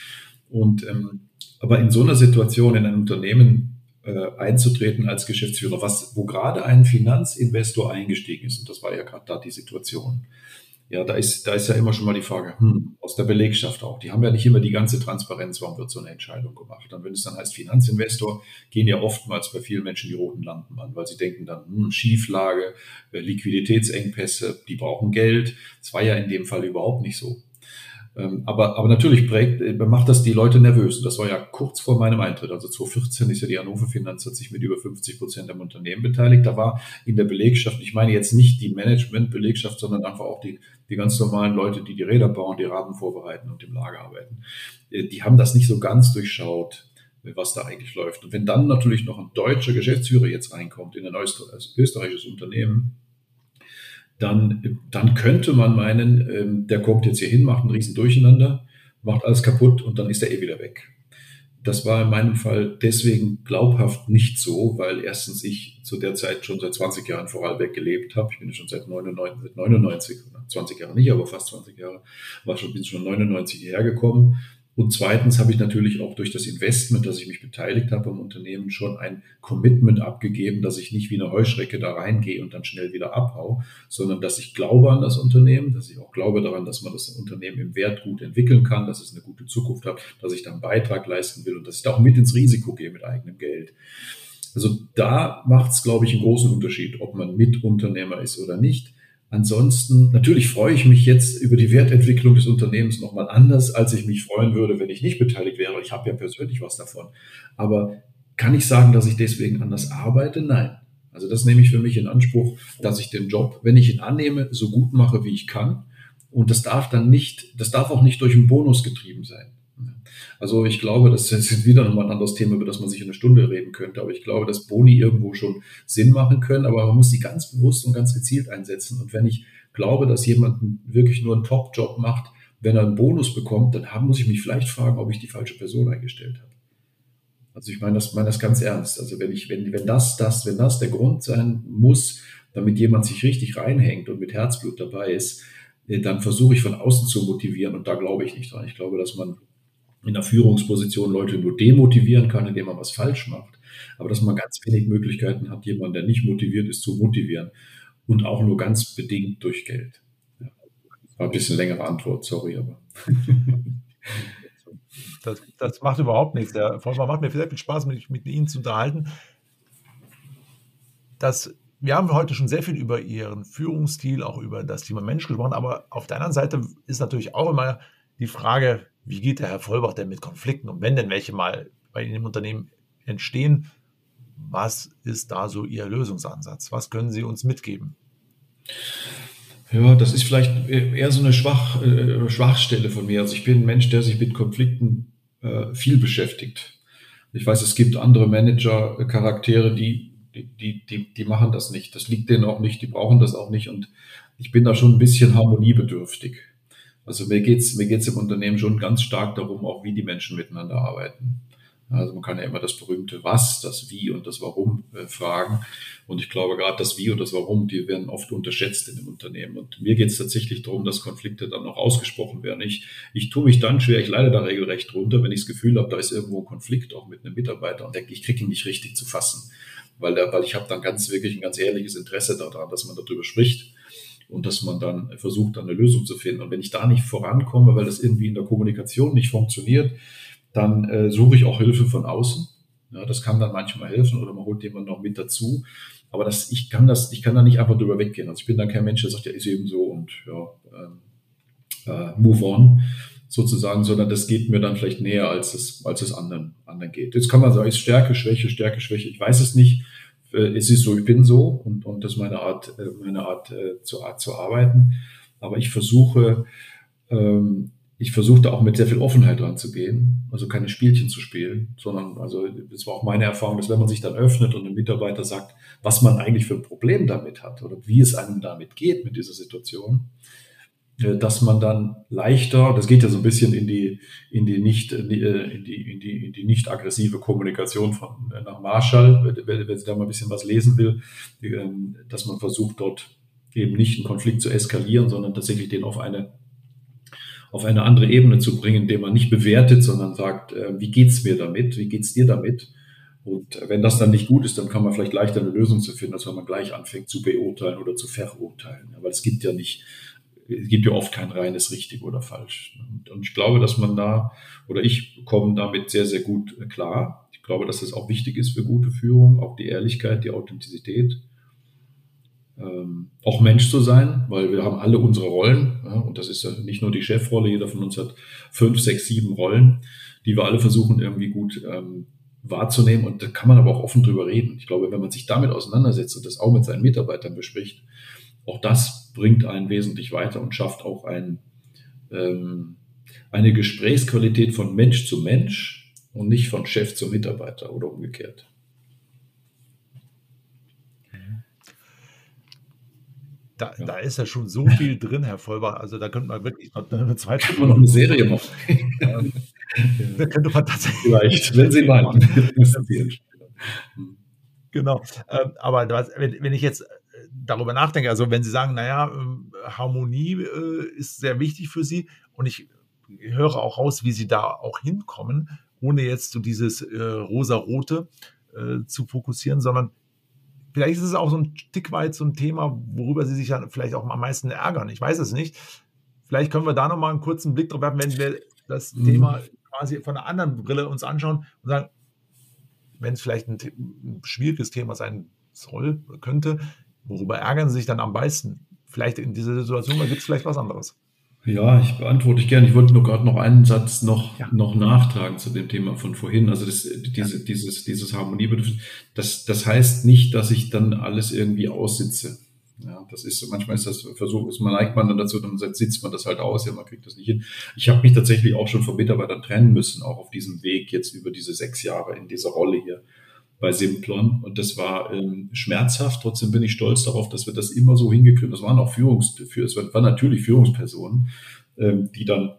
Und ähm, aber in so einer Situation in einem Unternehmen äh, einzutreten als Geschäftsführer, was, wo gerade ein Finanzinvestor eingestiegen ist, und das war ja gerade da die Situation. Ja, da ist, da ist ja immer schon mal die Frage, hm, aus der Belegschaft auch. Die haben ja nicht immer die ganze Transparenz, warum wird so eine Entscheidung gemacht. Und wenn es dann heißt Finanzinvestor, gehen ja oftmals bei vielen Menschen die roten Lampen an, weil sie denken dann, hm, Schieflage, äh, Liquiditätsengpässe, die brauchen Geld. Das war ja in dem Fall überhaupt nicht so. Ähm, aber, aber natürlich prägt, äh, macht das die Leute nervös. Und das war ja kurz vor meinem Eintritt. Also 2014 ist ja die Hannover Finanz, hat sich mit über 50 Prozent am Unternehmen beteiligt. Da war in der Belegschaft, ich meine jetzt nicht die Management-Belegschaft, sondern einfach auch die, die ganz normalen Leute, die die Räder bauen, die Rahmen vorbereiten und im Lager arbeiten. Äh, die haben das nicht so ganz durchschaut was da eigentlich läuft. Und wenn dann natürlich noch ein deutscher Geschäftsführer jetzt reinkommt in ein österreichisches Unternehmen, dann, dann könnte man meinen, ähm, der kommt jetzt hier hin, macht einen riesen Durcheinander, macht alles kaputt und dann ist er eh wieder weg. Das war in meinem Fall deswegen glaubhaft nicht so, weil erstens ich zu der Zeit schon seit 20 Jahren Vorarlberg gelebt habe. Ich bin schon seit 99, 99 20 Jahre nicht, aber fast 20 Jahre, war schon, bin schon 99 hierher gekommen und zweitens habe ich natürlich auch durch das Investment, dass ich mich beteiligt habe am Unternehmen, schon ein Commitment abgegeben, dass ich nicht wie eine Heuschrecke da reingehe und dann schnell wieder abhau, sondern dass ich glaube an das Unternehmen, dass ich auch glaube daran, dass man das Unternehmen im Wert gut entwickeln kann, dass es eine gute Zukunft hat, dass ich da einen Beitrag leisten will und dass ich da auch mit ins Risiko gehe mit eigenem Geld. Also da macht es, glaube ich, einen großen Unterschied, ob man Mitunternehmer ist oder nicht. Ansonsten, natürlich freue ich mich jetzt über die Wertentwicklung des Unternehmens nochmal anders, als ich mich freuen würde, wenn ich nicht beteiligt wäre. Ich habe ja persönlich was davon. Aber kann ich sagen, dass ich deswegen anders arbeite? Nein. Also das nehme ich für mich in Anspruch, dass ich den Job, wenn ich ihn annehme, so gut mache, wie ich kann. Und das darf dann nicht, das darf auch nicht durch einen Bonus getrieben sein. Also ich glaube, das ist wieder nochmal ein anderes Thema, über das man sich in eine Stunde reden könnte. Aber ich glaube, dass Boni irgendwo schon Sinn machen können, aber man muss sie ganz bewusst und ganz gezielt einsetzen. Und wenn ich glaube, dass jemand wirklich nur einen Top-Job macht, wenn er einen Bonus bekommt, dann muss ich mich vielleicht fragen, ob ich die falsche Person eingestellt habe. Also ich meine das, meine das ganz ernst. Also wenn ich, wenn, wenn das, das, wenn das der Grund sein muss, damit jemand sich richtig reinhängt und mit Herzblut dabei ist, äh, dann versuche ich von außen zu motivieren und da glaube ich nicht dran. Ich glaube, dass man in der Führungsposition Leute nur demotivieren kann, indem man was falsch macht. Aber dass man ganz wenig Möglichkeiten hat, jemanden, der nicht motiviert ist, zu motivieren. Und auch nur ganz bedingt durch Geld. Ja. War ein bisschen längere Antwort, sorry, aber.
Das, das macht überhaupt nichts. Herr Vollmer macht mir sehr viel Spaß, mich mit Ihnen zu unterhalten. Das, wir haben heute schon sehr viel über Ihren Führungsstil, auch über das Thema Mensch gesprochen, aber auf der anderen Seite ist natürlich auch immer die Frage, wie geht der Herr Vollbach denn mit Konflikten und wenn denn welche mal bei Ihnen im Unternehmen entstehen, was ist da so Ihr Lösungsansatz? Was können Sie uns mitgeben?
Ja, das ist vielleicht eher so eine Schwach, äh, Schwachstelle von mir. Also ich bin ein Mensch, der sich mit Konflikten äh, viel beschäftigt. Ich weiß, es gibt andere Manager-Charaktere, die, die, die, die machen das nicht. Das liegt denen auch nicht, die brauchen das auch nicht. Und ich bin da schon ein bisschen harmoniebedürftig. Also mir geht's mir geht's im Unternehmen schon ganz stark darum, auch wie die Menschen miteinander arbeiten. Also man kann ja immer das berühmte Was, das Wie und das Warum äh, fragen. Und ich glaube, gerade das Wie und das Warum, die werden oft unterschätzt in dem Unternehmen. Und mir geht es tatsächlich darum, dass Konflikte dann auch ausgesprochen werden. Ich, ich tue mich dann schwer, ich leide da regelrecht runter, wenn ich das Gefühl habe, da ist irgendwo Konflikt auch mit einem Mitarbeiter und denke, ich kriege ihn nicht richtig zu fassen. Weil, der, weil ich habe dann ganz wirklich ein ganz ehrliches Interesse daran, dass man darüber spricht und dass man dann versucht, eine Lösung zu finden. Und wenn ich da nicht vorankomme, weil das irgendwie in der Kommunikation nicht funktioniert, dann äh, suche ich auch Hilfe von außen. Ja, das kann dann manchmal helfen oder man holt jemanden noch mit dazu. Aber das, ich kann das, ich kann da nicht einfach drüber weggehen. Also ich bin dann kein Mensch, der sagt, ja, ist eben so und ja, ähm, äh, move on sozusagen, sondern das geht mir dann vielleicht näher, als es, als es anderen, anderen geht. Jetzt kann man sagen, ist Stärke, Schwäche, Stärke, Schwäche. Ich weiß es nicht. Äh, es ist so, ich bin so und, und das ist meine Art, äh, meine Art äh, zu, zu arbeiten. Aber ich versuche, ähm, ich versuchte auch mit sehr viel Offenheit ranzugehen, also keine Spielchen zu spielen, sondern also das war auch meine Erfahrung, dass wenn man sich dann öffnet und ein Mitarbeiter sagt, was man eigentlich für ein Problem damit hat oder wie es einem damit geht mit dieser Situation, dass man dann leichter, das geht ja so ein bisschen in die in die nicht in die die, in die, in die nicht aggressive Kommunikation von äh, nach Marshall, wenn, wenn sie da mal ein bisschen was lesen will, ähm, dass man versucht dort eben nicht einen Konflikt zu eskalieren, sondern tatsächlich den auf eine auf eine andere Ebene zu bringen, indem man nicht bewertet, sondern sagt, äh, wie geht's mir damit, wie geht's dir damit? Und äh, wenn das dann nicht gut ist, dann kann man vielleicht leichter eine Lösung zu finden, als wenn man gleich anfängt zu beurteilen oder zu verurteilen. Aber es gibt ja nicht, es gibt ja oft kein reines richtig oder falsch. Und, und ich glaube, dass man da, oder ich komme damit sehr, sehr gut äh, klar. Ich glaube, dass das auch wichtig ist für gute Führung, auch die Ehrlichkeit, die Authentizität ähm, auch Mensch zu sein, weil wir haben alle unsere Rollen. Ja, und das ist ja nicht nur die Chefrolle, jeder von uns hat fünf, sechs, sieben Rollen, die wir alle versuchen irgendwie gut ähm, wahrzunehmen. Und da kann man aber auch offen drüber reden. Ich glaube, wenn man sich damit auseinandersetzt und das auch mit seinen Mitarbeitern bespricht, auch das bringt einen wesentlich weiter und schafft auch ein, ähm, eine Gesprächsqualität von Mensch zu Mensch und nicht von Chef zu Mitarbeiter oder umgekehrt.
Da, ja. da, ist ja schon so viel drin, Herr Vollbach. Also da könnte man wirklich noch eine zweite
Stunde noch eine Serie machen.
da könnte man tatsächlich.
Vielleicht, wenn Sie meinen.
genau. Ähm, aber wenn ich jetzt darüber nachdenke, also wenn Sie sagen, naja, ähm, Harmonie äh, ist sehr wichtig für Sie und ich höre auch raus, wie Sie da auch hinkommen, ohne jetzt so dieses äh, rosa-rote zu fokussieren, sondern Vielleicht ist es auch so ein Stück weit so ein Thema, worüber Sie sich dann vielleicht auch am meisten ärgern. Ich weiß es nicht. Vielleicht können wir da nochmal einen kurzen Blick drauf werfen, wenn wir das mhm. Thema quasi von einer anderen Brille uns anschauen und sagen, wenn es vielleicht ein, ein schwieriges Thema sein soll, könnte, worüber ärgern Sie sich dann am meisten? Vielleicht in dieser Situation, da gibt es vielleicht was anderes.
Ja, ich beantworte ich gerne. Ich wollte nur gerade noch einen Satz noch, ja. noch nachtragen zu dem Thema von vorhin. Also das, diese, ja. dieses, dieses Harmoniebedürfnis, das, das heißt nicht, dass ich dann alles irgendwie aussitze. Ja, das ist manchmal ist das Versuch, ist man neigt man dann dazu, dann sitzt man das halt aus, ja, man kriegt das nicht hin. Ich habe mich tatsächlich auch schon von Mitarbeitern trennen müssen, auch auf diesem Weg jetzt über diese sechs Jahre in dieser Rolle hier bei Simplon. Und das war ähm, schmerzhaft. Trotzdem bin ich stolz darauf, dass wir das immer so hingekriegt haben. Das waren auch Führungs, es waren natürlich Führungspersonen, ähm, die dann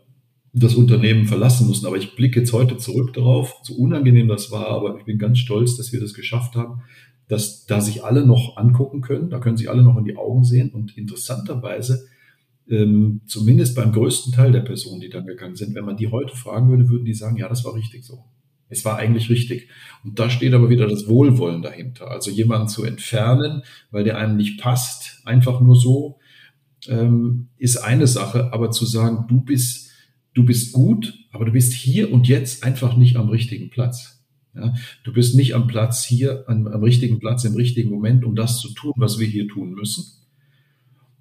das Unternehmen verlassen mussten. Aber ich blicke jetzt heute zurück darauf, so unangenehm das war, aber ich bin ganz stolz, dass wir das geschafft haben, dass da sich alle noch angucken können, da können sich alle noch in die Augen sehen und interessanterweise ähm, zumindest beim größten Teil der Personen, die dann gegangen sind, wenn man die heute fragen würde, würden die sagen, ja, das war richtig so. Es war eigentlich richtig. Und da steht aber wieder das Wohlwollen dahinter. Also jemanden zu entfernen, weil der einem nicht passt, einfach nur so, ähm, ist eine Sache. Aber zu sagen, du bist, du bist gut, aber du bist hier und jetzt einfach nicht am richtigen Platz. Ja, du bist nicht am Platz hier, am, am richtigen Platz im richtigen Moment, um das zu tun, was wir hier tun müssen.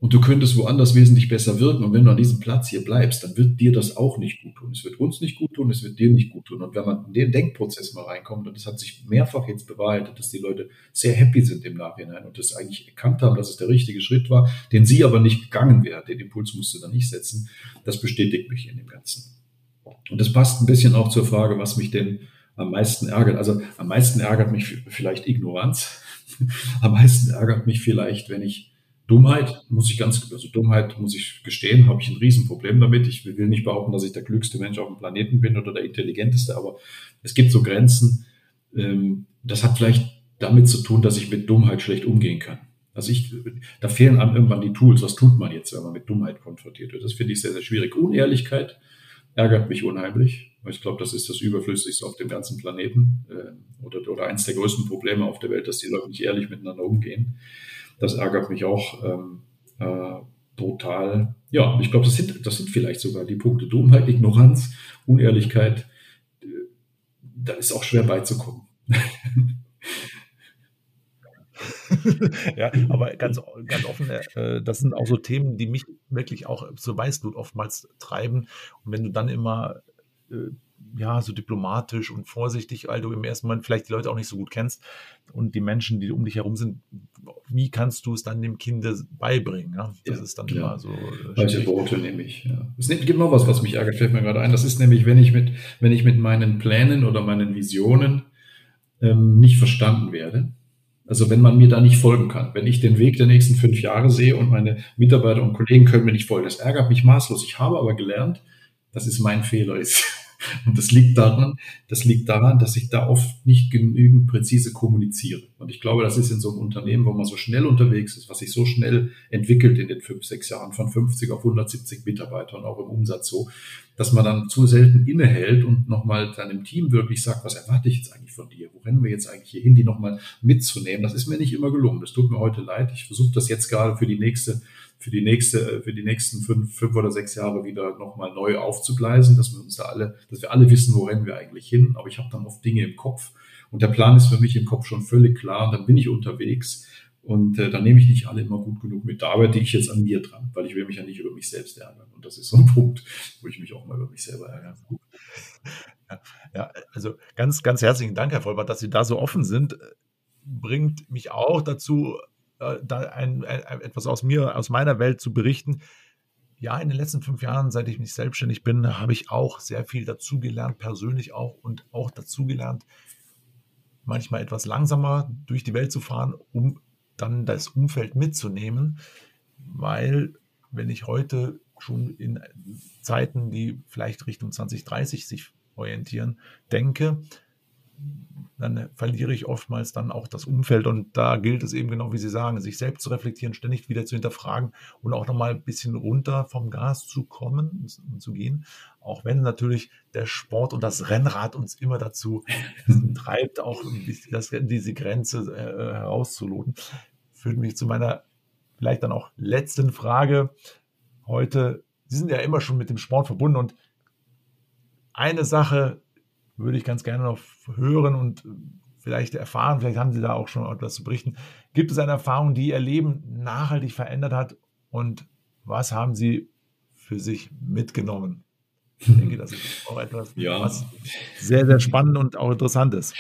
Und du könntest woanders wesentlich besser wirken. Und wenn du an diesem Platz hier bleibst, dann wird dir das auch nicht gut tun. Es wird uns nicht gut tun, es wird dir nicht gut tun. Und wenn man in den Denkprozess mal reinkommt, und das hat sich mehrfach jetzt bewahrheitet, dass die Leute sehr happy sind im Nachhinein und das eigentlich erkannt haben, dass es der richtige Schritt war, den sie aber nicht gegangen wäre. Den Impuls musste dann nicht setzen. Das bestätigt mich in dem Ganzen. Und das passt ein bisschen auch zur Frage, was mich denn am meisten ärgert. Also am meisten ärgert mich vielleicht Ignoranz. am meisten ärgert mich vielleicht, wenn ich Dummheit muss ich ganz, also Dummheit muss ich gestehen, habe ich ein Riesenproblem damit. Ich will nicht behaupten, dass ich der klügste Mensch auf dem Planeten bin oder der intelligenteste, aber es gibt so Grenzen. Ähm, das hat vielleicht damit zu tun, dass ich mit Dummheit schlecht umgehen kann. Also ich, da fehlen einem irgendwann die Tools. Was tut man jetzt, wenn man mit Dummheit konfrontiert wird? Das finde ich sehr, sehr schwierig. Unehrlichkeit ärgert mich unheimlich. Ich glaube, das ist das Überflüssigste auf dem ganzen Planeten äh, oder, oder eins der größten Probleme auf der Welt, dass die Leute nicht ehrlich miteinander umgehen. Das ärgert mich auch ähm, äh, brutal. Ja, ich glaube, das sind, das sind vielleicht sogar die Punkte Dummheit, Ignoranz, Unehrlichkeit. Äh, da ist auch schwer beizukommen.
ja, aber ganz, ganz offen, äh, das sind auch so Themen, die mich wirklich auch zur Weißblut oftmals treiben. Und wenn du dann immer äh, ja, so diplomatisch und vorsichtig, weil du im ersten Moment vielleicht die Leute auch nicht so gut kennst und die Menschen, die um dich herum sind, wie kannst du es dann dem Kind beibringen? Ja? Das ja, ist dann ja. immer so.
Äh, Welche Worte nehme ich? Ja. Es gibt noch was, was mich ärgert, fällt mir gerade ein. Das ist nämlich, wenn ich mit, wenn ich mit meinen Plänen oder meinen Visionen ähm, nicht verstanden werde. Also wenn man mir da nicht folgen kann, wenn ich den Weg der nächsten fünf Jahre sehe und meine Mitarbeiter und Kollegen können mir nicht folgen, das ärgert mich maßlos. Ich habe aber gelernt, dass es mein Fehler ist. Und das liegt daran, das liegt daran, dass ich da oft nicht genügend präzise kommuniziere. Und ich glaube, das ist in so einem Unternehmen, wo man so schnell unterwegs ist, was sich so schnell entwickelt in den fünf, sechs Jahren, von 50 auf 170 Mitarbeitern, auch im Umsatz so, dass man dann zu selten innehält und nochmal seinem Team wirklich sagt, was erwarte ich jetzt eigentlich von dir? Wo rennen wir jetzt eigentlich hier hin, die nochmal mitzunehmen? Das ist mir nicht immer gelungen. Das tut mir heute leid. Ich versuche das jetzt gerade für die nächste für die nächste, für die nächsten fünf, fünf oder sechs Jahre wieder nochmal neu aufzugleisen, dass wir uns da alle, dass wir alle wissen, wo rennen wir eigentlich hin. Aber ich habe dann oft Dinge im Kopf und der Plan ist für mich im Kopf schon völlig klar. Und dann bin ich unterwegs und äh, dann nehme ich nicht alle immer gut genug mit. Da arbeite ich jetzt an mir dran, weil ich will mich ja nicht über mich selbst ärgern. Und das ist so ein Punkt, wo ich mich auch mal über mich selber ärgere.
Ja, also ganz, ganz herzlichen Dank, Herr Vollbart, dass Sie da so offen sind. Bringt mich auch dazu, äh, da ein, ein, etwas aus mir, aus meiner Welt zu berichten. Ja, in den letzten fünf Jahren, seit ich mich selbstständig bin, habe ich auch sehr viel dazugelernt, persönlich auch und auch dazugelernt, manchmal etwas langsamer durch die Welt zu fahren, um dann das Umfeld mitzunehmen, weil wenn ich heute schon in Zeiten, die vielleicht Richtung 2030 sich orientieren, denke, dann verliere ich oftmals dann auch das Umfeld. Und da gilt es eben genau, wie Sie sagen, sich selbst zu reflektieren, ständig wieder zu hinterfragen und auch nochmal ein bisschen runter vom Gas zu kommen und zu gehen. Auch wenn natürlich der Sport und das Rennrad uns immer dazu treibt, auch diese Grenze äh, herauszuloten. Führt mich zu meiner vielleicht dann auch letzten Frage heute. Sie sind ja immer schon mit dem Sport verbunden und eine Sache würde ich ganz gerne noch hören und vielleicht erfahren, vielleicht haben Sie da auch schon etwas zu berichten. Gibt es eine Erfahrung, die Ihr Leben nachhaltig verändert hat und was haben Sie für sich mitgenommen? Ich denke, das ist auch etwas, ja. was sehr, sehr spannend und auch interessant ist.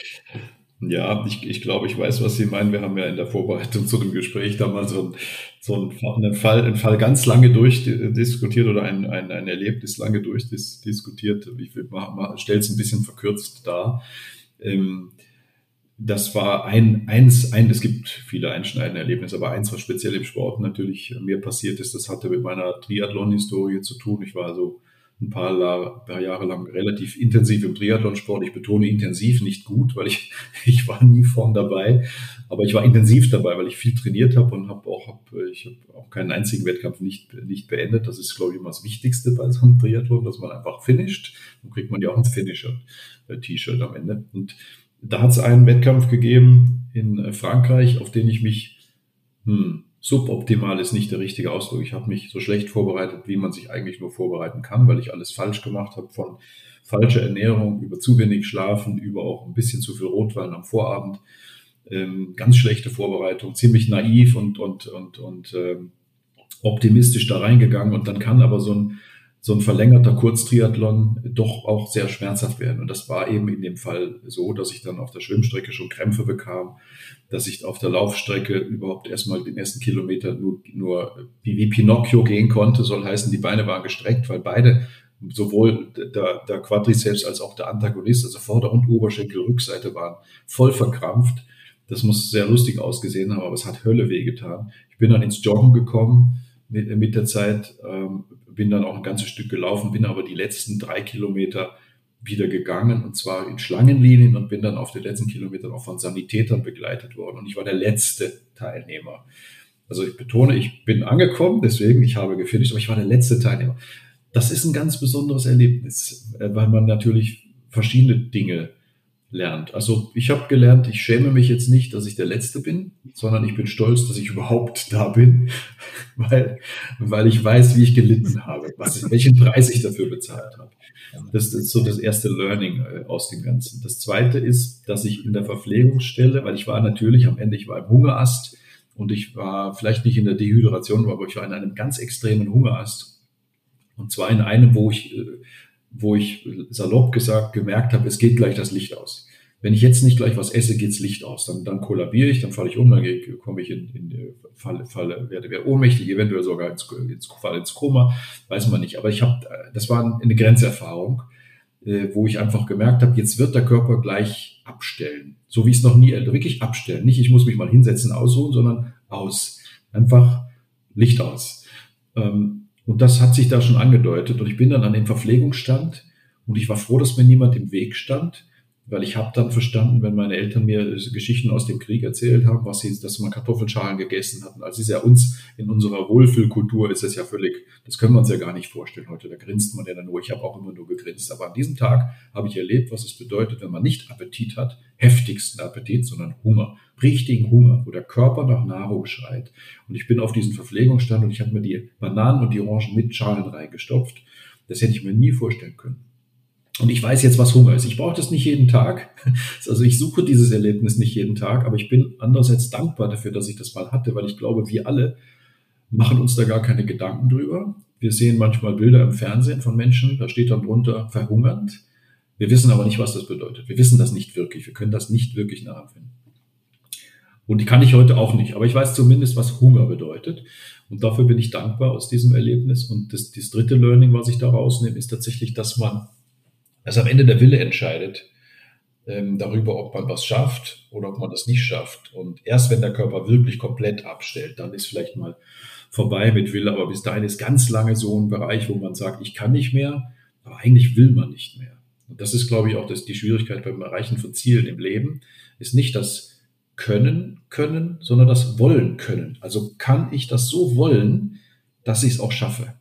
Ja, ich, ich glaube, ich weiß, was Sie meinen. Wir haben ja in der Vorbereitung zu dem Gespräch damals so, so einen, Fall, einen Fall ganz lange durchdiskutiert oder ein, ein, ein Erlebnis lange durchdiskutiert. Ich stelle es ein bisschen verkürzt dar. Ähm, das war ein, eins, ein, es gibt viele einschneidende Erlebnisse, aber eins, was speziell im Sport natürlich mir passiert ist, das hatte mit meiner Triathlon-Historie zu tun. Ich war so ein paar, Jahre lang relativ intensiv im Triathlonsport. Ich betone intensiv, nicht gut, weil ich, ich war nie vorn dabei, aber ich war intensiv dabei, weil ich viel trainiert habe und habe auch, hab, ich habe auch keinen einzigen Wettkampf nicht, nicht beendet. Das ist, glaube ich, immer das Wichtigste bei so einem Triathlon, dass man einfach finisht. Dann kriegt man ja auch ein Finisher-T-Shirt am Ende. Und da hat es einen Wettkampf gegeben in Frankreich, auf den ich mich hm, suboptimal ist nicht der richtige Ausdruck. Ich habe mich so schlecht vorbereitet, wie man sich eigentlich nur vorbereiten kann, weil ich alles falsch gemacht habe, von falscher Ernährung über zu wenig Schlafen, über auch ein bisschen zu viel Rotwein am Vorabend. Ähm, ganz schlechte Vorbereitung, ziemlich naiv und, und, und, und ähm, optimistisch da reingegangen. Und dann kann aber so ein so ein verlängerter Kurztriathlon doch auch sehr schmerzhaft werden. Und das war eben in dem Fall so, dass ich dann auf der Schwimmstrecke schon Krämpfe bekam, dass ich auf der Laufstrecke überhaupt erstmal den ersten Kilometer nur, nur wie Pinocchio gehen konnte, soll heißen, die Beine waren gestreckt, weil beide sowohl der, der Quadriceps als auch der Antagonist, also Vorder- und Oberschenkel, Rückseite waren voll verkrampft. Das muss sehr lustig ausgesehen haben, aber es hat Hölle wehgetan bin dann ins Joggen gekommen mit, mit der Zeit, ähm, bin dann auch ein ganzes Stück gelaufen, bin aber die letzten drei Kilometer wieder gegangen und zwar in Schlangenlinien und bin dann auf den letzten Kilometern auch von Sanitätern begleitet worden und ich war der letzte Teilnehmer. Also ich betone, ich bin angekommen, deswegen ich habe gefinisht, aber ich war der letzte Teilnehmer. Das ist ein ganz besonderes Erlebnis, äh, weil man natürlich verschiedene Dinge lernt. Also ich habe gelernt, ich schäme mich jetzt nicht, dass ich der Letzte bin, sondern ich bin stolz, dass ich überhaupt da bin, weil, weil ich weiß, wie ich gelitten habe, was, welchen Preis ich dafür bezahlt habe. Das ist so das erste Learning äh, aus dem Ganzen. Das zweite ist, dass ich in der Verpflegungsstelle, weil ich war natürlich am Ende, ich war im Hungerast und ich war vielleicht nicht in der Dehydration, aber ich war in einem ganz extremen Hungerast. Und zwar in einem, wo ich äh, wo ich salopp gesagt gemerkt habe, es geht gleich das Licht aus. Wenn ich jetzt nicht gleich was esse, geht's Licht aus. Dann, dann kollabiere ich, dann falle ich um, dann komme ich in, in Falle, Falle, werde, werde ohnmächtig, eventuell sogar ins, ins, Fall ins Koma, weiß man nicht. Aber ich habe, das war eine Grenzerfahrung, äh, wo ich einfach gemerkt habe, jetzt wird der Körper gleich abstellen. So wie es noch nie, wirklich abstellen. Nicht, ich muss mich mal hinsetzen, ausruhen, sondern aus. Einfach Licht aus. Ähm, und das hat sich da schon angedeutet. Und ich bin dann an den Verpflegungsstand und ich war froh, dass mir niemand im Weg stand, weil ich habe dann verstanden, wenn meine Eltern mir Geschichten aus dem Krieg erzählt haben, was sie, dass man Kartoffelschalen gegessen hatten. Also ist ja uns in unserer Wohlfühlkultur ist es ja völlig, das können wir uns ja gar nicht vorstellen heute. Da grinst man ja dann nur. Ich habe auch immer nur gegrinst. Aber an diesem Tag habe ich erlebt, was es bedeutet, wenn man nicht Appetit hat, heftigsten Appetit, sondern Hunger, richtigen Hunger, wo der Körper nach Nahrung schreit. Und ich bin auf diesen Verpflegungsstand und ich habe mir die Bananen und die Orangen mit Schalen reingestopft. Das hätte ich mir nie vorstellen können. Und ich weiß jetzt, was Hunger ist. Ich brauche das nicht jeden Tag. Also ich suche dieses Erlebnis nicht jeden Tag, aber ich bin andererseits dankbar dafür, dass ich das mal hatte, weil ich glaube, wir alle machen uns da gar keine Gedanken drüber. Wir sehen manchmal Bilder im Fernsehen von Menschen, da steht dann drunter verhungernd. Wir wissen aber nicht, was das bedeutet. Wir wissen das nicht wirklich. Wir können das nicht wirklich nachempfinden. Und die kann ich heute auch nicht, aber ich weiß zumindest, was Hunger bedeutet. Und dafür bin ich dankbar aus diesem Erlebnis. Und das, das dritte Learning, was ich da rausnehme, ist tatsächlich, dass man dass am Ende der Wille entscheidet ähm, darüber, ob man was schafft oder ob man das nicht schafft. Und erst wenn der Körper wirklich komplett abstellt, dann ist vielleicht mal vorbei mit Wille. Aber bis dahin ist ganz lange so ein Bereich, wo man sagt, ich kann nicht mehr, aber eigentlich will man nicht mehr. Und das ist, glaube ich, auch das, die Schwierigkeit beim Erreichen von Zielen im Leben, ist nicht das Können können, sondern das Wollen können. Also kann ich das so wollen, dass ich es auch schaffe?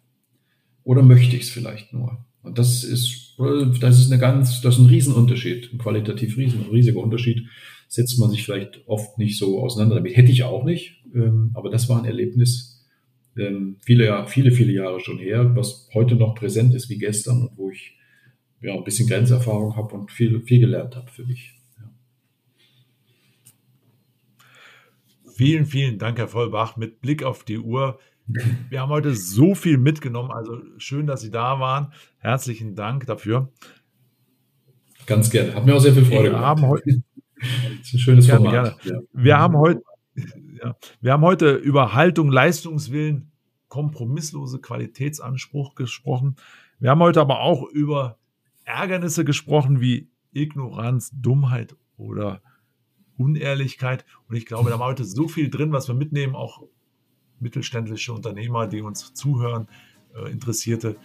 Oder möchte ich es vielleicht nur? Und das ist, das ist eine ganz, das ist ein Riesenunterschied, ein qualitativ riesen, riesiger Unterschied. Setzt man sich vielleicht oft nicht so auseinander damit. Hätte ich auch nicht, ähm, aber das war ein Erlebnis, ähm, viele, viele, viele Jahre schon her, was heute noch präsent ist wie gestern und wo ich ja, ein bisschen Grenzerfahrung habe und viel, viel gelernt habe für mich. Ja.
Vielen, vielen Dank, Herr Vollbach. Mit Blick auf die Uhr wir haben heute so viel mitgenommen. Also schön, dass Sie da waren. Herzlichen Dank dafür.
Ganz gerne. Hat mir auch sehr viel Freude
wir gemacht. Haben heute,
ein schönes gerne, Format.
Gerne. Ja. Wir, haben heute, ja, wir haben heute über Haltung, Leistungswillen, kompromisslose Qualitätsanspruch gesprochen. Wir haben heute aber auch über Ärgernisse gesprochen wie Ignoranz, Dummheit oder Unehrlichkeit. Und ich glaube, da war heute so viel drin, was wir mitnehmen, auch mittelständische Unternehmer, die uns zuhören, äh, Interessierte.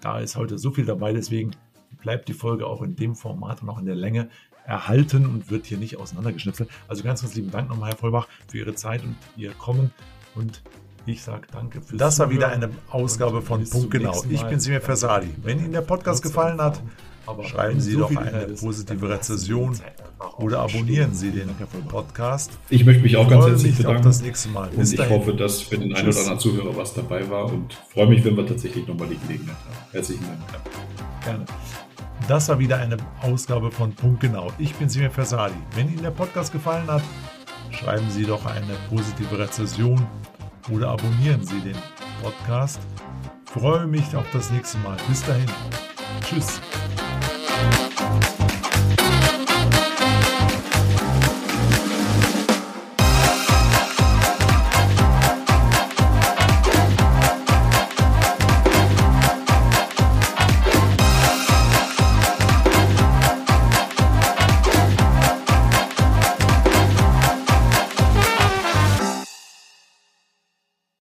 Da ist heute so viel dabei, deswegen bleibt die Folge auch in dem Format und auch in der Länge erhalten und wird hier nicht auseinandergeschnipselt. Also ganz, ganz lieben Dank nochmal, Herr Vollbach, für Ihre Zeit und Ihr Kommen. Und ich sage danke fürs
Das war wieder eine Ausgabe von Punkt Genau. Ich bin Simir Fersadi. Wenn Ihnen der Podcast gefallen hat, Schreiben Sie doch eine positive Rezession oder abonnieren Sie den Podcast.
Ich möchte mich auch ganz herzlich bedanken.
das nächste Mal.
Bis und ich dahin. hoffe, dass für den einen oder anderen Zuhörer was dabei war und freue mich, wenn wir tatsächlich nochmal die Gelegenheit haben. Herzlichen Dank.
Gerne. Das war wieder eine Ausgabe von Punkt Genau. Ich bin Simir Fersadi. Wenn Ihnen der Podcast gefallen hat, schreiben Sie doch eine positive Rezession oder abonnieren Sie den Podcast. Ich freue mich auf das nächste Mal. Bis dahin. Tschüss.